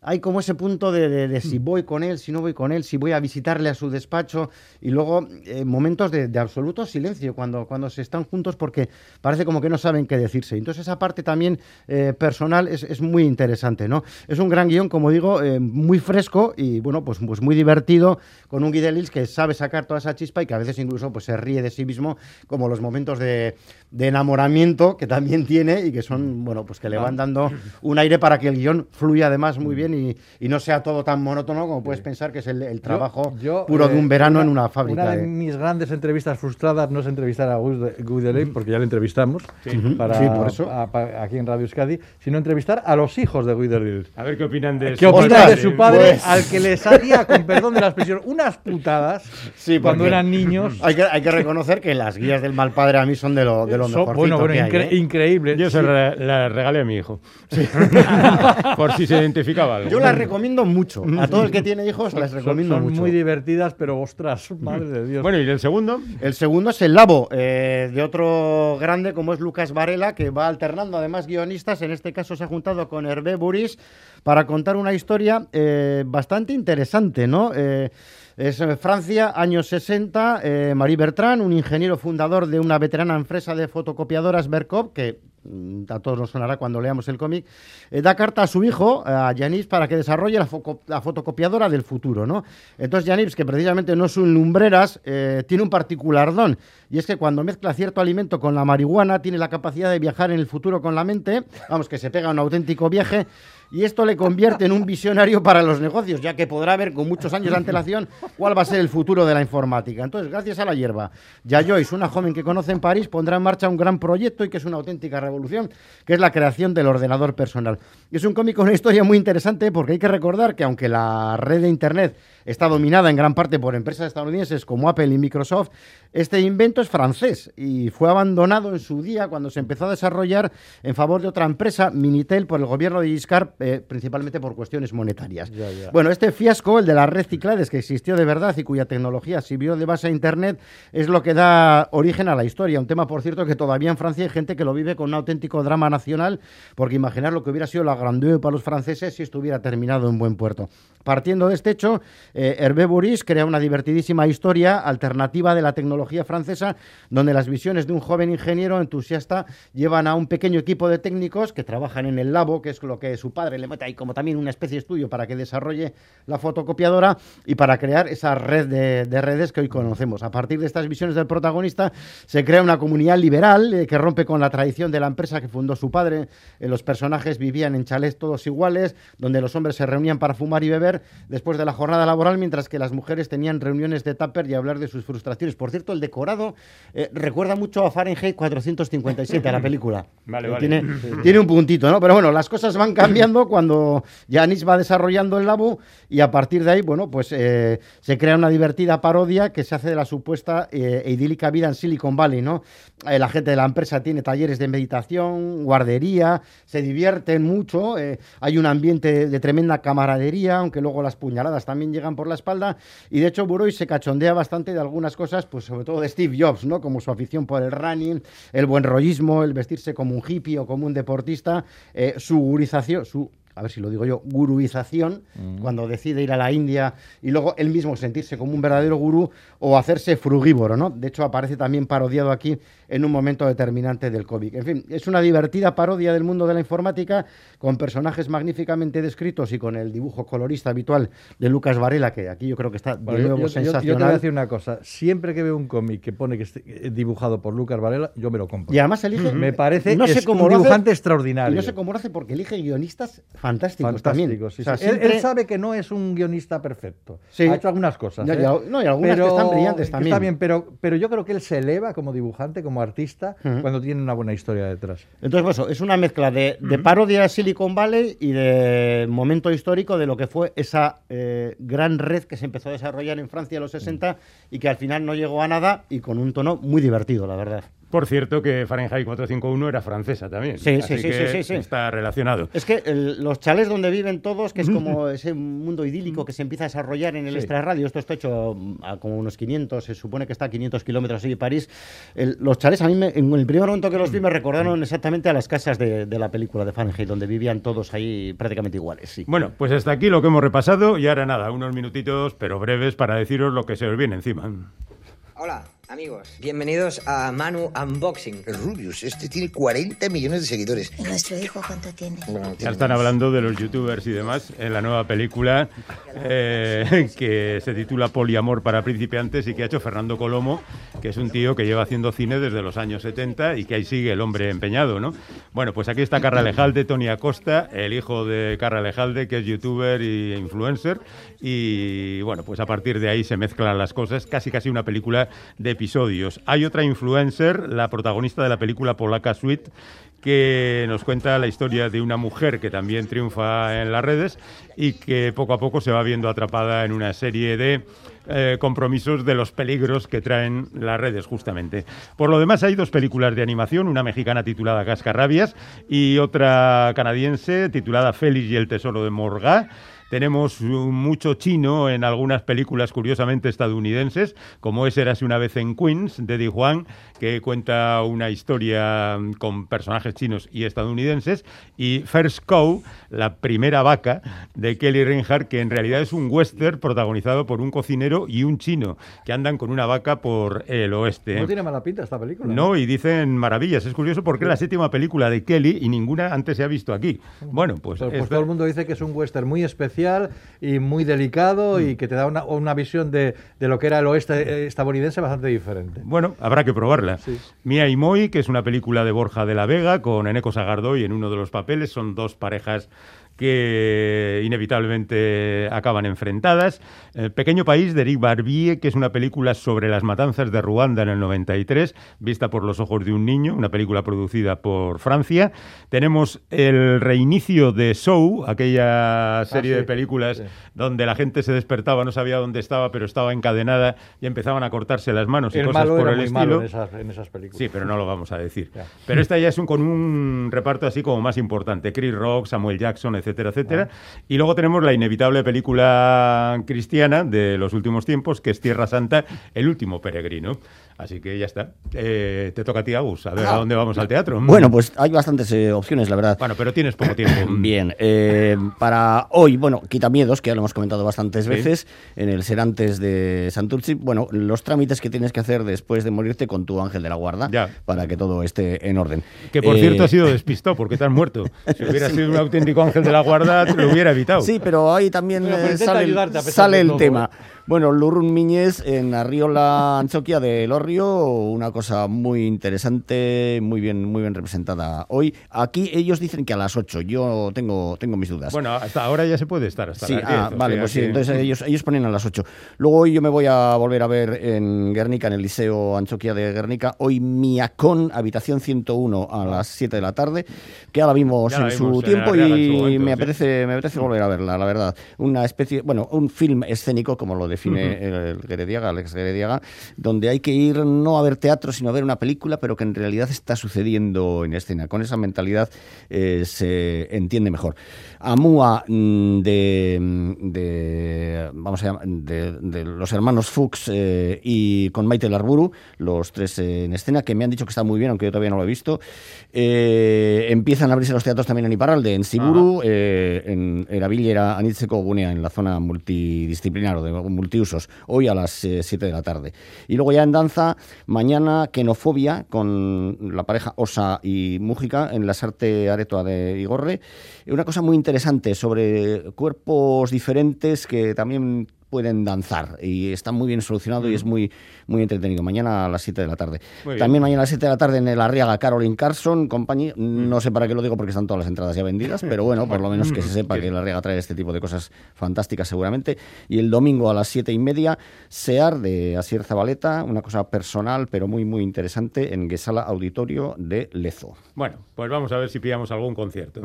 hay como ese punto de, de- de si voy con él, si no voy con él, si voy a visitarle a su despacho. Y luego eh, momentos de, de absoluto silencio cuando, cuando se están juntos porque parece como que no saben qué decirse. Entonces esa parte también eh, personal es, es muy interesante, ¿no? Es un gran guion, como digo, eh, muy fresco y bueno, pues, pues muy divertido con un Guy Delisle que sabe sacar toda esa chispa y que a veces incluso pues se ríe de sí mismo como los momentos de, de enamoramiento que también tiene y que son, bueno, pues que le van dando un aire para que el guion fluya además muy bien y, y no sea todo tan monótono como puedes pensar que es el, el trabajo Yo, puro de eh, un verano en una fábrica. Una de eh. mis grandes entrevistas frustradas no es entrevistar a de- Delisle, porque ya le entrevistamos para, Sí, por eso. a- pa- aquí en Radio Euskadi, sino entrevistar a los hijos de Guy Delisle. A ver qué opinan de ¿Qué su opinan padre? de su padre Pues- al que le salía, con perdón de la expresión, unas putadas Sí, cuando eran niños? Hay que, hay que reconocer que las guías del mal padre a mí son de lo, de lo mejorcito bueno, bueno, que hay, incre- ¿eh? increíble. Yo se Sí. re- la regalé a mi hijo. Por si se identificaba algo. Yo las recomiendo mucho. A todo el que tiene hijos las Son, recomiendo son mucho. muy divertidas, pero ostras, madre de Dios. Bueno, ¿y el segundo? El segundo es el Labo, eh, de otro grande como es Lucas Varela, que va alternando además guionistas. En este caso se ha juntado con Hervé Buris para contar una historia eh, bastante interesante, ¿no? Eh, es Francia, años 60. eh, Marie Bertrand, un ingeniero fundador de una veterana empresa de fotocopiadoras Berkov, que mm, a todos nos sonará cuando leamos el cómic, eh, da carta a su hijo, a Yanis, para que desarrolle la fotocopiadora del futuro, ¿no? Entonces Yanis, que precisamente no es un lumbreras, eh, tiene un particular don, y es que cuando mezcla cierto alimento con la marihuana, tiene la capacidad de viajar en el futuro con la mente, vamos, que se pega un auténtico viaje, y esto le convierte en un visionario para los negocios, ya que podrá ver con muchos años de antelación cuál va a ser el futuro de la informática. Entonces, gracias a la hierba, Yayois, una joven que conoce en París, pondrá en marcha un gran proyecto y que es una auténtica revolución, que es la creación del ordenador personal. Y es un cómic con una historia muy interesante porque hay que recordar que aunque la red de Internet está dominada en gran parte por empresas estadounidenses como Apple y Microsoft, este invento es francés y fue abandonado en su día cuando se empezó a desarrollar en favor de otra empresa, Minitel, por el gobierno de Giscard, eh, principalmente por cuestiones monetarias. Ya, ya. Bueno, este fiasco, el de la red Ciclades, que existió de verdad y cuya tecnología sirvió de base a Internet, es lo que da origen a la historia. Un tema, por cierto, que todavía en Francia hay gente que lo vive con un auténtico drama nacional, porque imaginar lo que hubiera sido la grandeur para los franceses si esto hubiera terminado en buen puerto. Partiendo de este hecho, eh, Hervé Boris crea una divertidísima historia alternativa de la tecnología francesa, donde las visiones de un joven ingeniero entusiasta llevan a un pequeño equipo de técnicos que trabajan en el labo, que es lo que su padre le mete ahí como también una especie de estudio para que desarrolle la fotocopiadora y para crear esa red de, de redes que hoy conocemos. A partir de estas visiones del protagonista se crea una comunidad liberal eh, que rompe con la tradición de la empresa que fundó su padre. Eh, los personajes vivían en chalés todos iguales, donde los hombres se reunían para fumar y beber después de la jornada laboral, mientras que las mujeres tenían reuniones de tupper y hablar de sus frustraciones. Por cierto, el decorado eh, recuerda mucho a Fahrenheit 457, a la película. Vale, Eh, vale. Tiene, tiene un puntito, ¿no? Pero bueno, las cosas van cambiando cuando Yanis va desarrollando el labo y a partir de ahí, bueno, pues eh, se crea una divertida parodia que se hace de la supuesta e idílica vida en Silicon Valley, ¿no? Eh, la gente de la empresa tiene talleres de meditación, guardería, se divierten mucho, eh, hay un ambiente de tremenda camaradería, aunque luego las puñaladas también llegan por la espalda y de hecho Buroy se cachondea bastante de algunas cosas, pues sobre todo de Steve Jobs, ¿no? Como su afición por el running, el buen rollismo, el vestirse como un hippie o como un deportista, su gurización, su a ver si lo digo yo, guruización, cuando decide ir a la India y luego él mismo sentirse como un verdadero gurú o hacerse frugívoro, ¿no? De hecho, aparece también parodiado aquí en un momento determinante del cómic. En fin, es una divertida parodia del mundo de la informática con personajes magníficamente descritos y con el dibujo colorista habitual de Lucas Varela, que aquí yo creo que está de Bueno, yo- nuevo yo, yo- yo te voy a sensacional. decir una cosa. Siempre que veo un cómic que pone que esté eh, dibujado por Lucas Varela, yo me lo compro. Y además elige. Me parece no sé es cómo un hace, dibujante Y extraordinario. no sé cómo lo hace porque elige guionistas fantásticos, Fantástico, también. sí, O sea, sí. Él- él, siempre- sabe que no es un guionista perfecto. Sí. Ha hecho algunas cosas. No, ¿eh? y no, y algunas que están brillantes también. Está bien, pero, pero yo creo que él se eleva como dibujante, como artista, cuando tiene una buena historia detrás. Entonces, pues, eso, es una mezcla de, de parodia de Silicon Valley y de momento histórico de lo que fue esa eh, gran red que se empezó a desarrollar en Francia en los 60 y que al final no llegó a nada y con un tono muy divertido, la verdad. Por cierto que Fahrenheit 451 era francesa también. Sí, sí, así sí, que sí, sí, sí. Está relacionado. Es que el- los chalés donde viven todos, que es como ese mundo idílico que se empieza a desarrollar en el Sí. extrarradio, esto está hecho mm, a como unos 500, se supone que está a 500 kilómetros así de París. El- los chalés, a mí, me- en el primer momento que los vi, me recordaron exactamente a las casas de, de la película de Fahrenheit, donde vivían todos ahí prácticamente iguales. Sí. Bueno, pues hasta aquí lo que hemos repasado y ahora nada, unos minutitos, pero breves, para deciros lo que se os viene encima. Hola, amigos. Bienvenidos a Manu Unboxing. Rubius, este tiene 40 millones de seguidores. ¿Y nuestro hijo cuánto tiene? Ya están hablando de los youtubers y demás en la nueva película eh, que se titula Poliamor para principiantes y que ha hecho Fernando Colomo, que es un tío que lleva haciendo cine desde los años 70 y que ahí sigue el hombre empeñado, ¿no? Bueno, pues aquí está Carra Lejalde, Tony Acosta, el hijo de Carra Lejalde, que es youtuber y influencer, y bueno, pues a partir de ahí se mezclan las cosas, casi casi una película de Hay otra influencer, la protagonista de la película polaca Sweet, que nos cuenta la historia de una mujer que también triunfa en las redes y que poco a poco se va viendo atrapada en una serie de eh, compromisos de los peligros que traen las redes justamente. Por lo demás hay dos películas de animación, una mexicana titulada Cascarrabias y otra canadiense titulada Félix y el tesoro de Morga. Tenemos mucho chino en algunas películas curiosamente estadounidenses, como es Érase una vez en Queens, de Di Juan, que cuenta una historia con personajes chinos y estadounidenses, y First Cow, la primera vaca, de Kelly Reinhardt, que en realidad es un western protagonizado por un cocinero y un chino, que andan con una vaca por el oeste. No tiene mala pinta esta película. No, y dicen maravillas. Es curioso porque es la séptima película de Kelly y ninguna antes se ha visto aquí. Bueno, pues, Pues, pues esta- todo el mundo dice que es un western muy especial y muy delicado y que te da una, una visión de, de lo que era el oeste eh, estadounidense bastante diferente. Bueno, habrá que probarla. Mía y Moi, que es una película de Borja de la Vega con Eneco Sagardoy en uno de los papeles, son dos parejas que inevitablemente acaban enfrentadas. El Pequeño País de Eric Barbie, que es una película sobre las matanzas de Ruanda en el 93, vista por los ojos de un niño, una película producida por Francia. Tenemos el reinicio de Show, aquella serie Ah, sí. de películas Sí. donde la gente se despertaba, no sabía dónde estaba, pero estaba encadenada y empezaban a cortarse las manos y cosas malo por era el muy estilo. malo en esas, en esas películas. Sí, pero no lo vamos a decir. Ya. Pero esta ya es un, con un reparto así como más importante. Chris Rock, Samuel Jackson, etcétera, etcétera. Y luego tenemos la inevitable película cristiana de los últimos tiempos, que es Tierra Santa, el último peregrino. Así que ya está. Eh, te toca a ti, Agus, a ver a dónde vamos al teatro. Bueno, pues hay bastantes eh, opciones, la verdad. Bueno, pero tienes poco tiempo. Bien, eh, para hoy, bueno, Quitamiedos, que ya lo hemos comentado bastantes Sí. veces, en el Serantes de Santurci, bueno, los trámites que tienes que hacer después de morirte con tu ángel de la guarda, para que todo esté en orden. Que por Eh, cierto ha sido despistado porque te has muerto. Si hubiera sido un auténtico ángel de la guarda, te lo hubiera evitado. Sí, pero ahí también Bueno, pero intenta sale, el- ayudarte a pesar sale de el todo, tema. Bueno, Lurrun Miñez en Arriola Anchoquia de Una cosa muy interesante, muy bien, muy bien representada hoy. Aquí ellos dicen que a las 8, yo tengo, tengo mis dudas. Bueno, hasta ahora ya se puede estar, hasta Sí, las ah, 10, o vale, pues sí, entonces ellos, ellos ponen a las 8. Luego hoy yo me voy a volver a ver en Guernica, en el Liceo Anchoquia de Guernica, hoy Miacón, habitación 101 a las 7 de la tarde, que ya la vimos Ya la en su vimos en tiempo en y su momento, me, sí. apetece, me apetece volver a verla, la verdad. Una especie, bueno, un film escénico, como lo define Ujú. el Gerediaga, Alex Gerediaga, donde hay que ir no a ver teatro, sino a ver una película, pero que en realidad está sucediendo en escena. Con esa mentalidad eh, se entiende mejor. Amúa mm, de, mm, de, vamos a llamar, de, de los hermanos Fuchs eh, y con Maite Larburu, los tres eh, en escena, que me han dicho que está muy bien, aunque yo todavía no lo he visto. Eh, empiezan a abrirse los teatros también en Iparralde, en Siburu, eh, en Erabillera, Anitzeko Gunea, en la zona multidisciplinar o de multiusos, hoy a las 7 de la tarde. Y luego ya en danza, mañana Kenofobia, con la pareja Osa y Mújica, en la Sarte Aretoa de Igorre. Una cosa muy interesante sobre cuerpos diferentes que también pueden danzar y está muy bien solucionado y es muy muy entretenido. Mañana a las 7 de la tarde. También mañana a las 7 de la tarde en el Arriaga Caroline Carson Company. No sé para qué lo digo porque están todas las entradas ya vendidas, pero bueno, por lo menos que se sepa que el Arriaga trae este tipo de cosas fantásticas seguramente. Y el domingo a las 7 y media, SEAR de Asier Zabaleta, una cosa personal pero muy muy interesante en Gesala Auditorio de Lezo. Bueno, pues vamos a ver si pillamos algún concierto.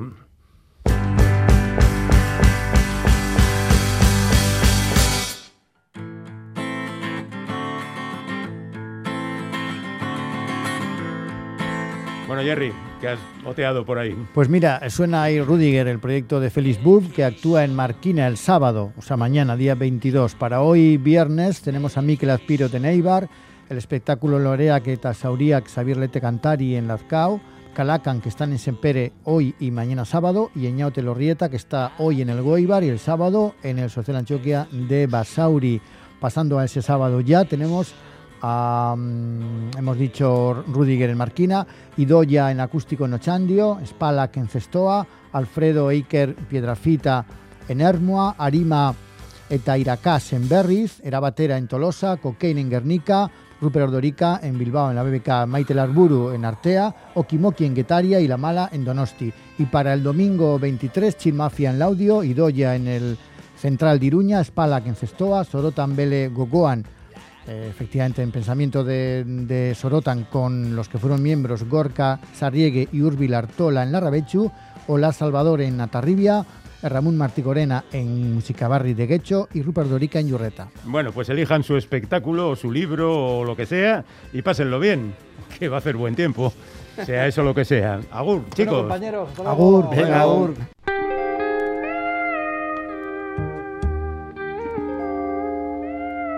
Bueno, Jerry, que has oteado por ahí. Pues mira, suena ahí Rudiger, el proyecto de Félix Burb, que actúa en Marquina el sábado, o sea, mañana, día 22. Para hoy, viernes, tenemos a Miquel Aspiro de Neibar, el espectáculo Lorea que Tasauría Xavier Lete Cantari en Lazcao, Calacan, que están en Sempere hoy y mañana sábado, y Eñao Telorrieta, que está hoy en el Goibar y el sábado en el Social Antioquia de Basauri. Pasando a ese sábado ya, tenemos mm, hemos dicho Rudiger en Marquina, Idoya en acústico en Ochandio, Spalak en Cestoa, Alfredo Eiker Piedrafita en Ermua, Arima eta Iracás en Berriz, Erabatera en Tolosa, Cocaine en Guernica, Rupert Ordorica en Bilbao, en la BBK, Maite Larburu en Artea, Okimoki en Guetaria y La Mala en Donosti. Y para el domingo 23, Chill Mafia en Laudio, Idoya en el Central de Iruña, Spalak en Cestoa, Sorotan Bele Gogoan eh, efectivamente en pensamiento de, de, Sorotan con los que fueron miembros Gorka Sarriegue y Urbil Artola en Larrabechu, Ola Salvador en Atarribia, Ramón Martí Corena en Musicabarri de Guecho y Rupert Dorica en Yurreta. Bueno, pues elijan su espectáculo o su libro o lo que sea y pásenlo bien, que va a hacer buen tiempo, sea eso lo que sea. Agur, chicos. Bueno. Agur, venga, agur.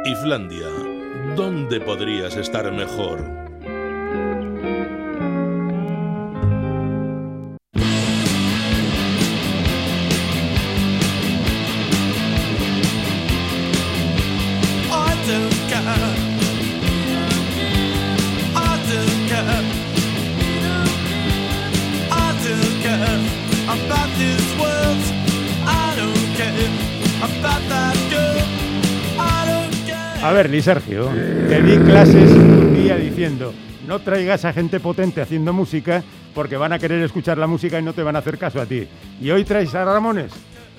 Islandia, ¿dónde podrías estar mejor? A ver, Li Sergio, te di clases un día diciendo, no traigas a gente potente haciendo música porque van a querer escuchar la música y no te van a hacer caso a ti. ¿Y hoy traes a Ramones?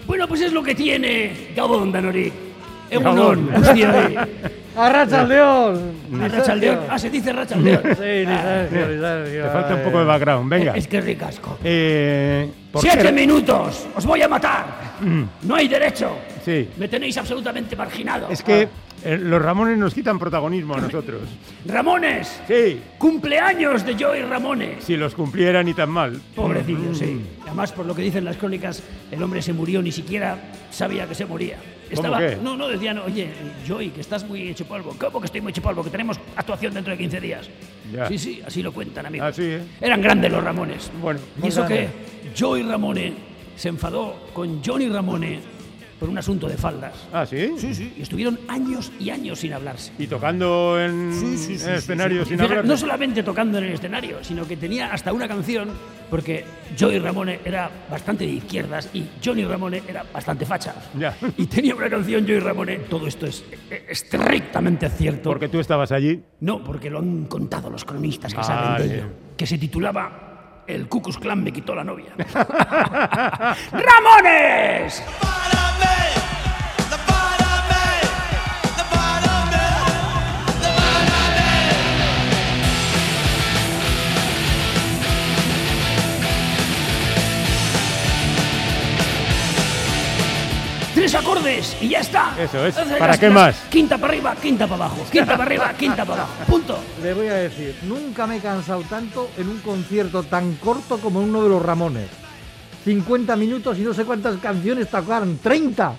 Bueno, pues es lo que tiene Gabón, Danori. Egunon, hostia, eh. ¡A Rachaldeón! A Rachaldeón. Ah, se dice Rachaldeón. Sí, ni Sergio, ni Sergio. Te falta un poco de background, venga. Es que ricasco. Eh, ¿por ¡Siete qué? minutos! ¡Os voy a matar! Mm, No hay derecho. Sí. Me tenéis absolutamente marginado. Es que eh, los Ramones nos quitan protagonismo a nosotros. ¡Ramones! Sí. ¡Cumpleaños de Joey Ramones! Si los cumplieran y tan mal. Pobrecillo, Mm. sí. Además, por lo que dicen las crónicas, el hombre se murió, ni siquiera sabía que se moría. ¿Cómo qué? No, no, decían, oye, Joey, que estás muy hecho polvo. ¿Cómo que estoy muy hecho polvo? Que tenemos actuación dentro de 15 días. Ya. Sí, sí, así lo cuentan, amigos. Así, ¿eh? Eran grandes los Ramones. Bueno, y eso que Joey Ramone se enfadó con Johnny Ramone por un asunto de faldas. ¿Ah, sí? Sí, sí. Y estuvieron años y años sin hablarse. Y tocando en, Sí, sí, sí, en sí, escenario sin hablar. No solamente tocando en el escenario, sino que tenía hasta una canción, porque Joey Ramone era bastante de izquierdas y Johnny Ramone era bastante facha. Ya. Y tenía una canción Joey Ramone, todo esto es estrictamente cierto. Porque tú estabas allí. No, porque lo han contado los cronistas que Ah, saben de ello. Que se titulaba El Ku Klux Klan me quitó la novia. ¡Ramones! Tres acordes y ya está. Eso es. Entonces, ¿Para las- qué las- más? Quinta para arriba, quinta para abajo. Quinta para arriba, quinta para abajo. Punto. Le voy a decir, nunca me he cansado tanto en un concierto tan corto como uno de los Ramones. 50 minutos y no sé cuántas canciones tocaron. 30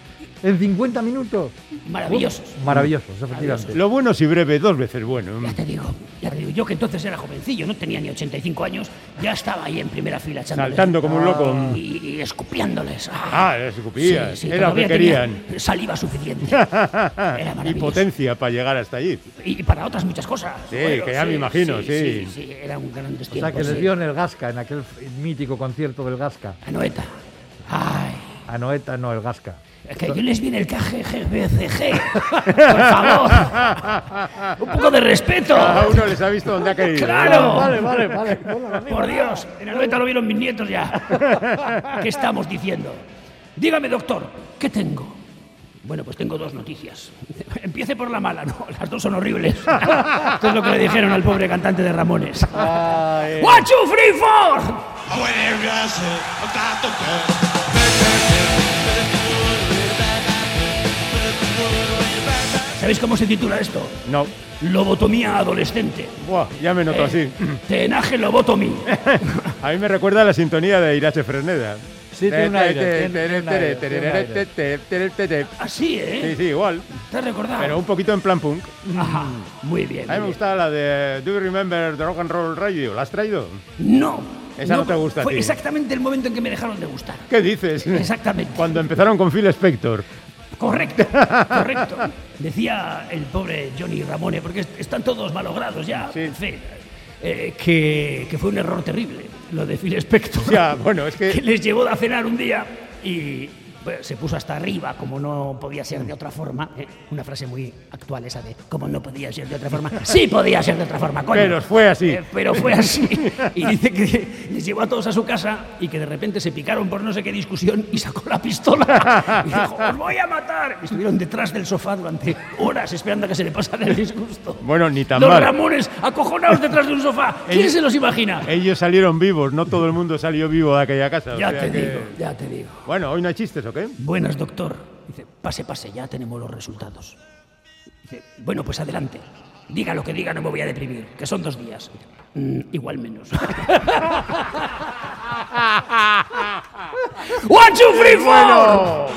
en 50 minutos. Maravillosos. Maravillosos, efectivamente. Lo bueno si breve, dos veces bueno. Ya te digo, ya te digo, yo que entonces era jovencillo, no tenía ni 85 años, ya estaba ahí en primera fila echándoles. Saltando como un loco. Y, y escupiándoles. Ah, les escupías. Sí, sí, Era lo que querían. tenía Saliva suficiente. y maravilloso. potencia para llegar hasta allí. y para otras muchas cosas. Sí, que ya me imagino, sí. Sí, sí, era un gran O destino. sea, que les vio en el Gasca, en aquel mítico concierto del Gasca. Anoeta. Ay. Anoeta, no, el Gasca. Es que yo les vi en el KGGBCG. Por favor. Un poco de respeto. Cada uno les ha visto donde ha querido. ¡Claro! Vale, vale, vale. Por Dios, en Anoeta lo vieron mis nietos ya. ¿Qué estamos diciendo? Dígame, doctor, ¿qué tengo? Bueno, pues tengo dos noticias. Empiece por la mala, no, las dos son horribles. Esto es lo que le dijeron al pobre cantante de Ramones. One, two, three, four. ¿Sabéis cómo se titula esto? No. Lobotomía adolescente. Buah, ya me noto Eh, así. Tenaje lobotomía. A mí me recuerda a la sintonía de Irache Fresneda. Sí, tiene un aire. Así, ¿eh? Sí, sí, igual. ¿Te has recordado? Pero un poquito en plan punk. Ajá, muy bien. A mí me gusta la de Do You Remember the Rock and Roll Radio? ¿La has traído? No. Esa no te gusta a Fue ti. exactamente el momento en que me dejaron de gustar. ¿Qué dices? Exactamente. Cuando empezaron con Phil Spector. Correcto, correcto. Decía el pobre Johnny Ramone, porque est- están todos malogrados ya. En fin, eh, que, que fue un error terrible lo de Phil Spector. Ya, bueno, es que- que les llevó a cenar un día y se puso hasta arriba, como no podía ser de otra forma. eh, Una frase muy actual esa de, como no podía ser de otra forma. Sí podía ser de otra forma, coño. Pero fue así. Eh, pero fue así. Y dice que les llevó a todos a su casa y que de repente se picaron por no sé qué discusión y sacó la pistola. Y dijo, os voy a matar. Y estuvieron detrás del sofá durante horas esperando a que se le pasara el disgusto. Bueno, ni tan Los mal. Ramones acojonados detrás de un sofá. ¿Quién Ellos- se los imagina? Ellos salieron vivos, no todo el mundo salió vivo de aquella casa. o Ya sea te que- digo, ya te digo. Bueno, hoy no hay chistes, ¿o qué? Buenas, doctor. Dice, pase, pase, ya tenemos los resultados. Dice, bueno, pues adelante. Diga lo que diga, no me voy a deprimir, que son dos días. "Mm, igual menos. One, two, three, four.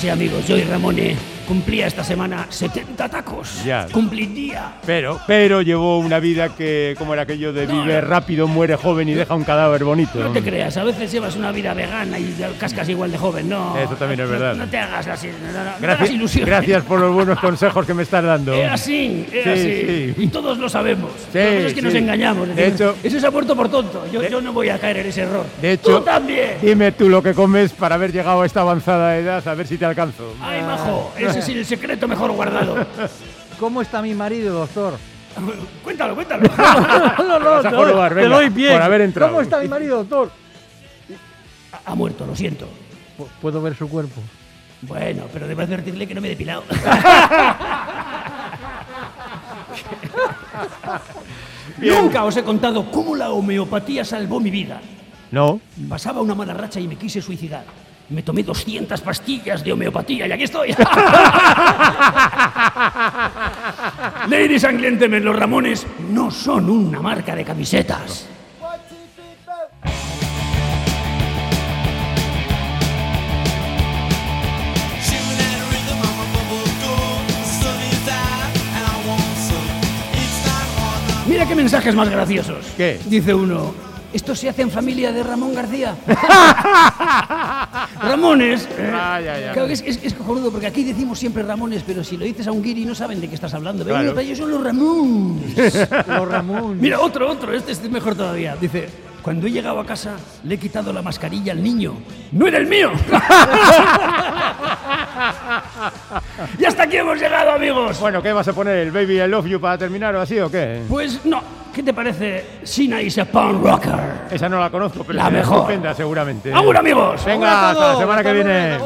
Sí, amigos, yo y Ramone cumplía esta semana 70 tacos. Ya. Cumpliría. Pero, pero llevó una vida que, como era aquello de vive rápido, muere joven y deja un cadáver bonito. No te creas, a veces llevas una vida vegana y cascas igual de joven, no. Eso también es No- verdad. No, te hagas así, no, no, no te hagas Gracias, ilusiones. gracias por los buenos consejos que me estás dando. Es así, es Sí, así. sí. Y todos lo sabemos. Sí, Lo que pasa es que nos engañamos. De hecho- Ese se ha muerto por tonto. Yo, yo no voy a caer en ese error. De hecho, Tú también. dime tú lo que comes para haber llegado a esta avanzada edad, a ver si te alcanzo. Ay, majo, ese es el secreto mejor guardado. ¿Cómo está mi marido, doctor? cuéntalo, cuéntalo. no, no, a te doy- te doy bien. por haber entrado. ¿Cómo está mi marido, doctor? Ha muerto, lo siento. Pu- ¿Puedo ver su cuerpo? Bueno, pero debo advertirle que no me he depilado. Nunca os he contado cómo la homeopatía salvó mi vida. No. Pasaba una mala racha y me quise suicidar. Me tomé 200 pastillas de homeopatía y aquí estoy. Ladies and gentlemen, los Ramones no son una marca de camisetas. Mira qué mensajes más graciosos. ¿Qué? Dice uno, ¿esto se hace en familia de Ramón García? Ramones. Ah, ya, ya. Claro que es, es, es cojonudo porque aquí decimos siempre Ramones, pero si lo dices a un guiri no saben de qué estás hablando. Pero Claro. para ellos son los Ramones. Los Ramón. Mira, otro, otro, este es mejor todavía. Dice, cuando he llegado a casa le he quitado la mascarilla al niño. ¡No era el mío! y hasta aquí hemos llegado, amigos. Bueno, ¿qué vas a poner? ¿El Baby I Love You para terminar o así o qué? Pues no, ¿qué te parece Sina is a Punk Rocker? Esa no la conozco, pero La mejor. estupenda seguramente. ¡Agur, amigos! Venga, hasta la semana que viene.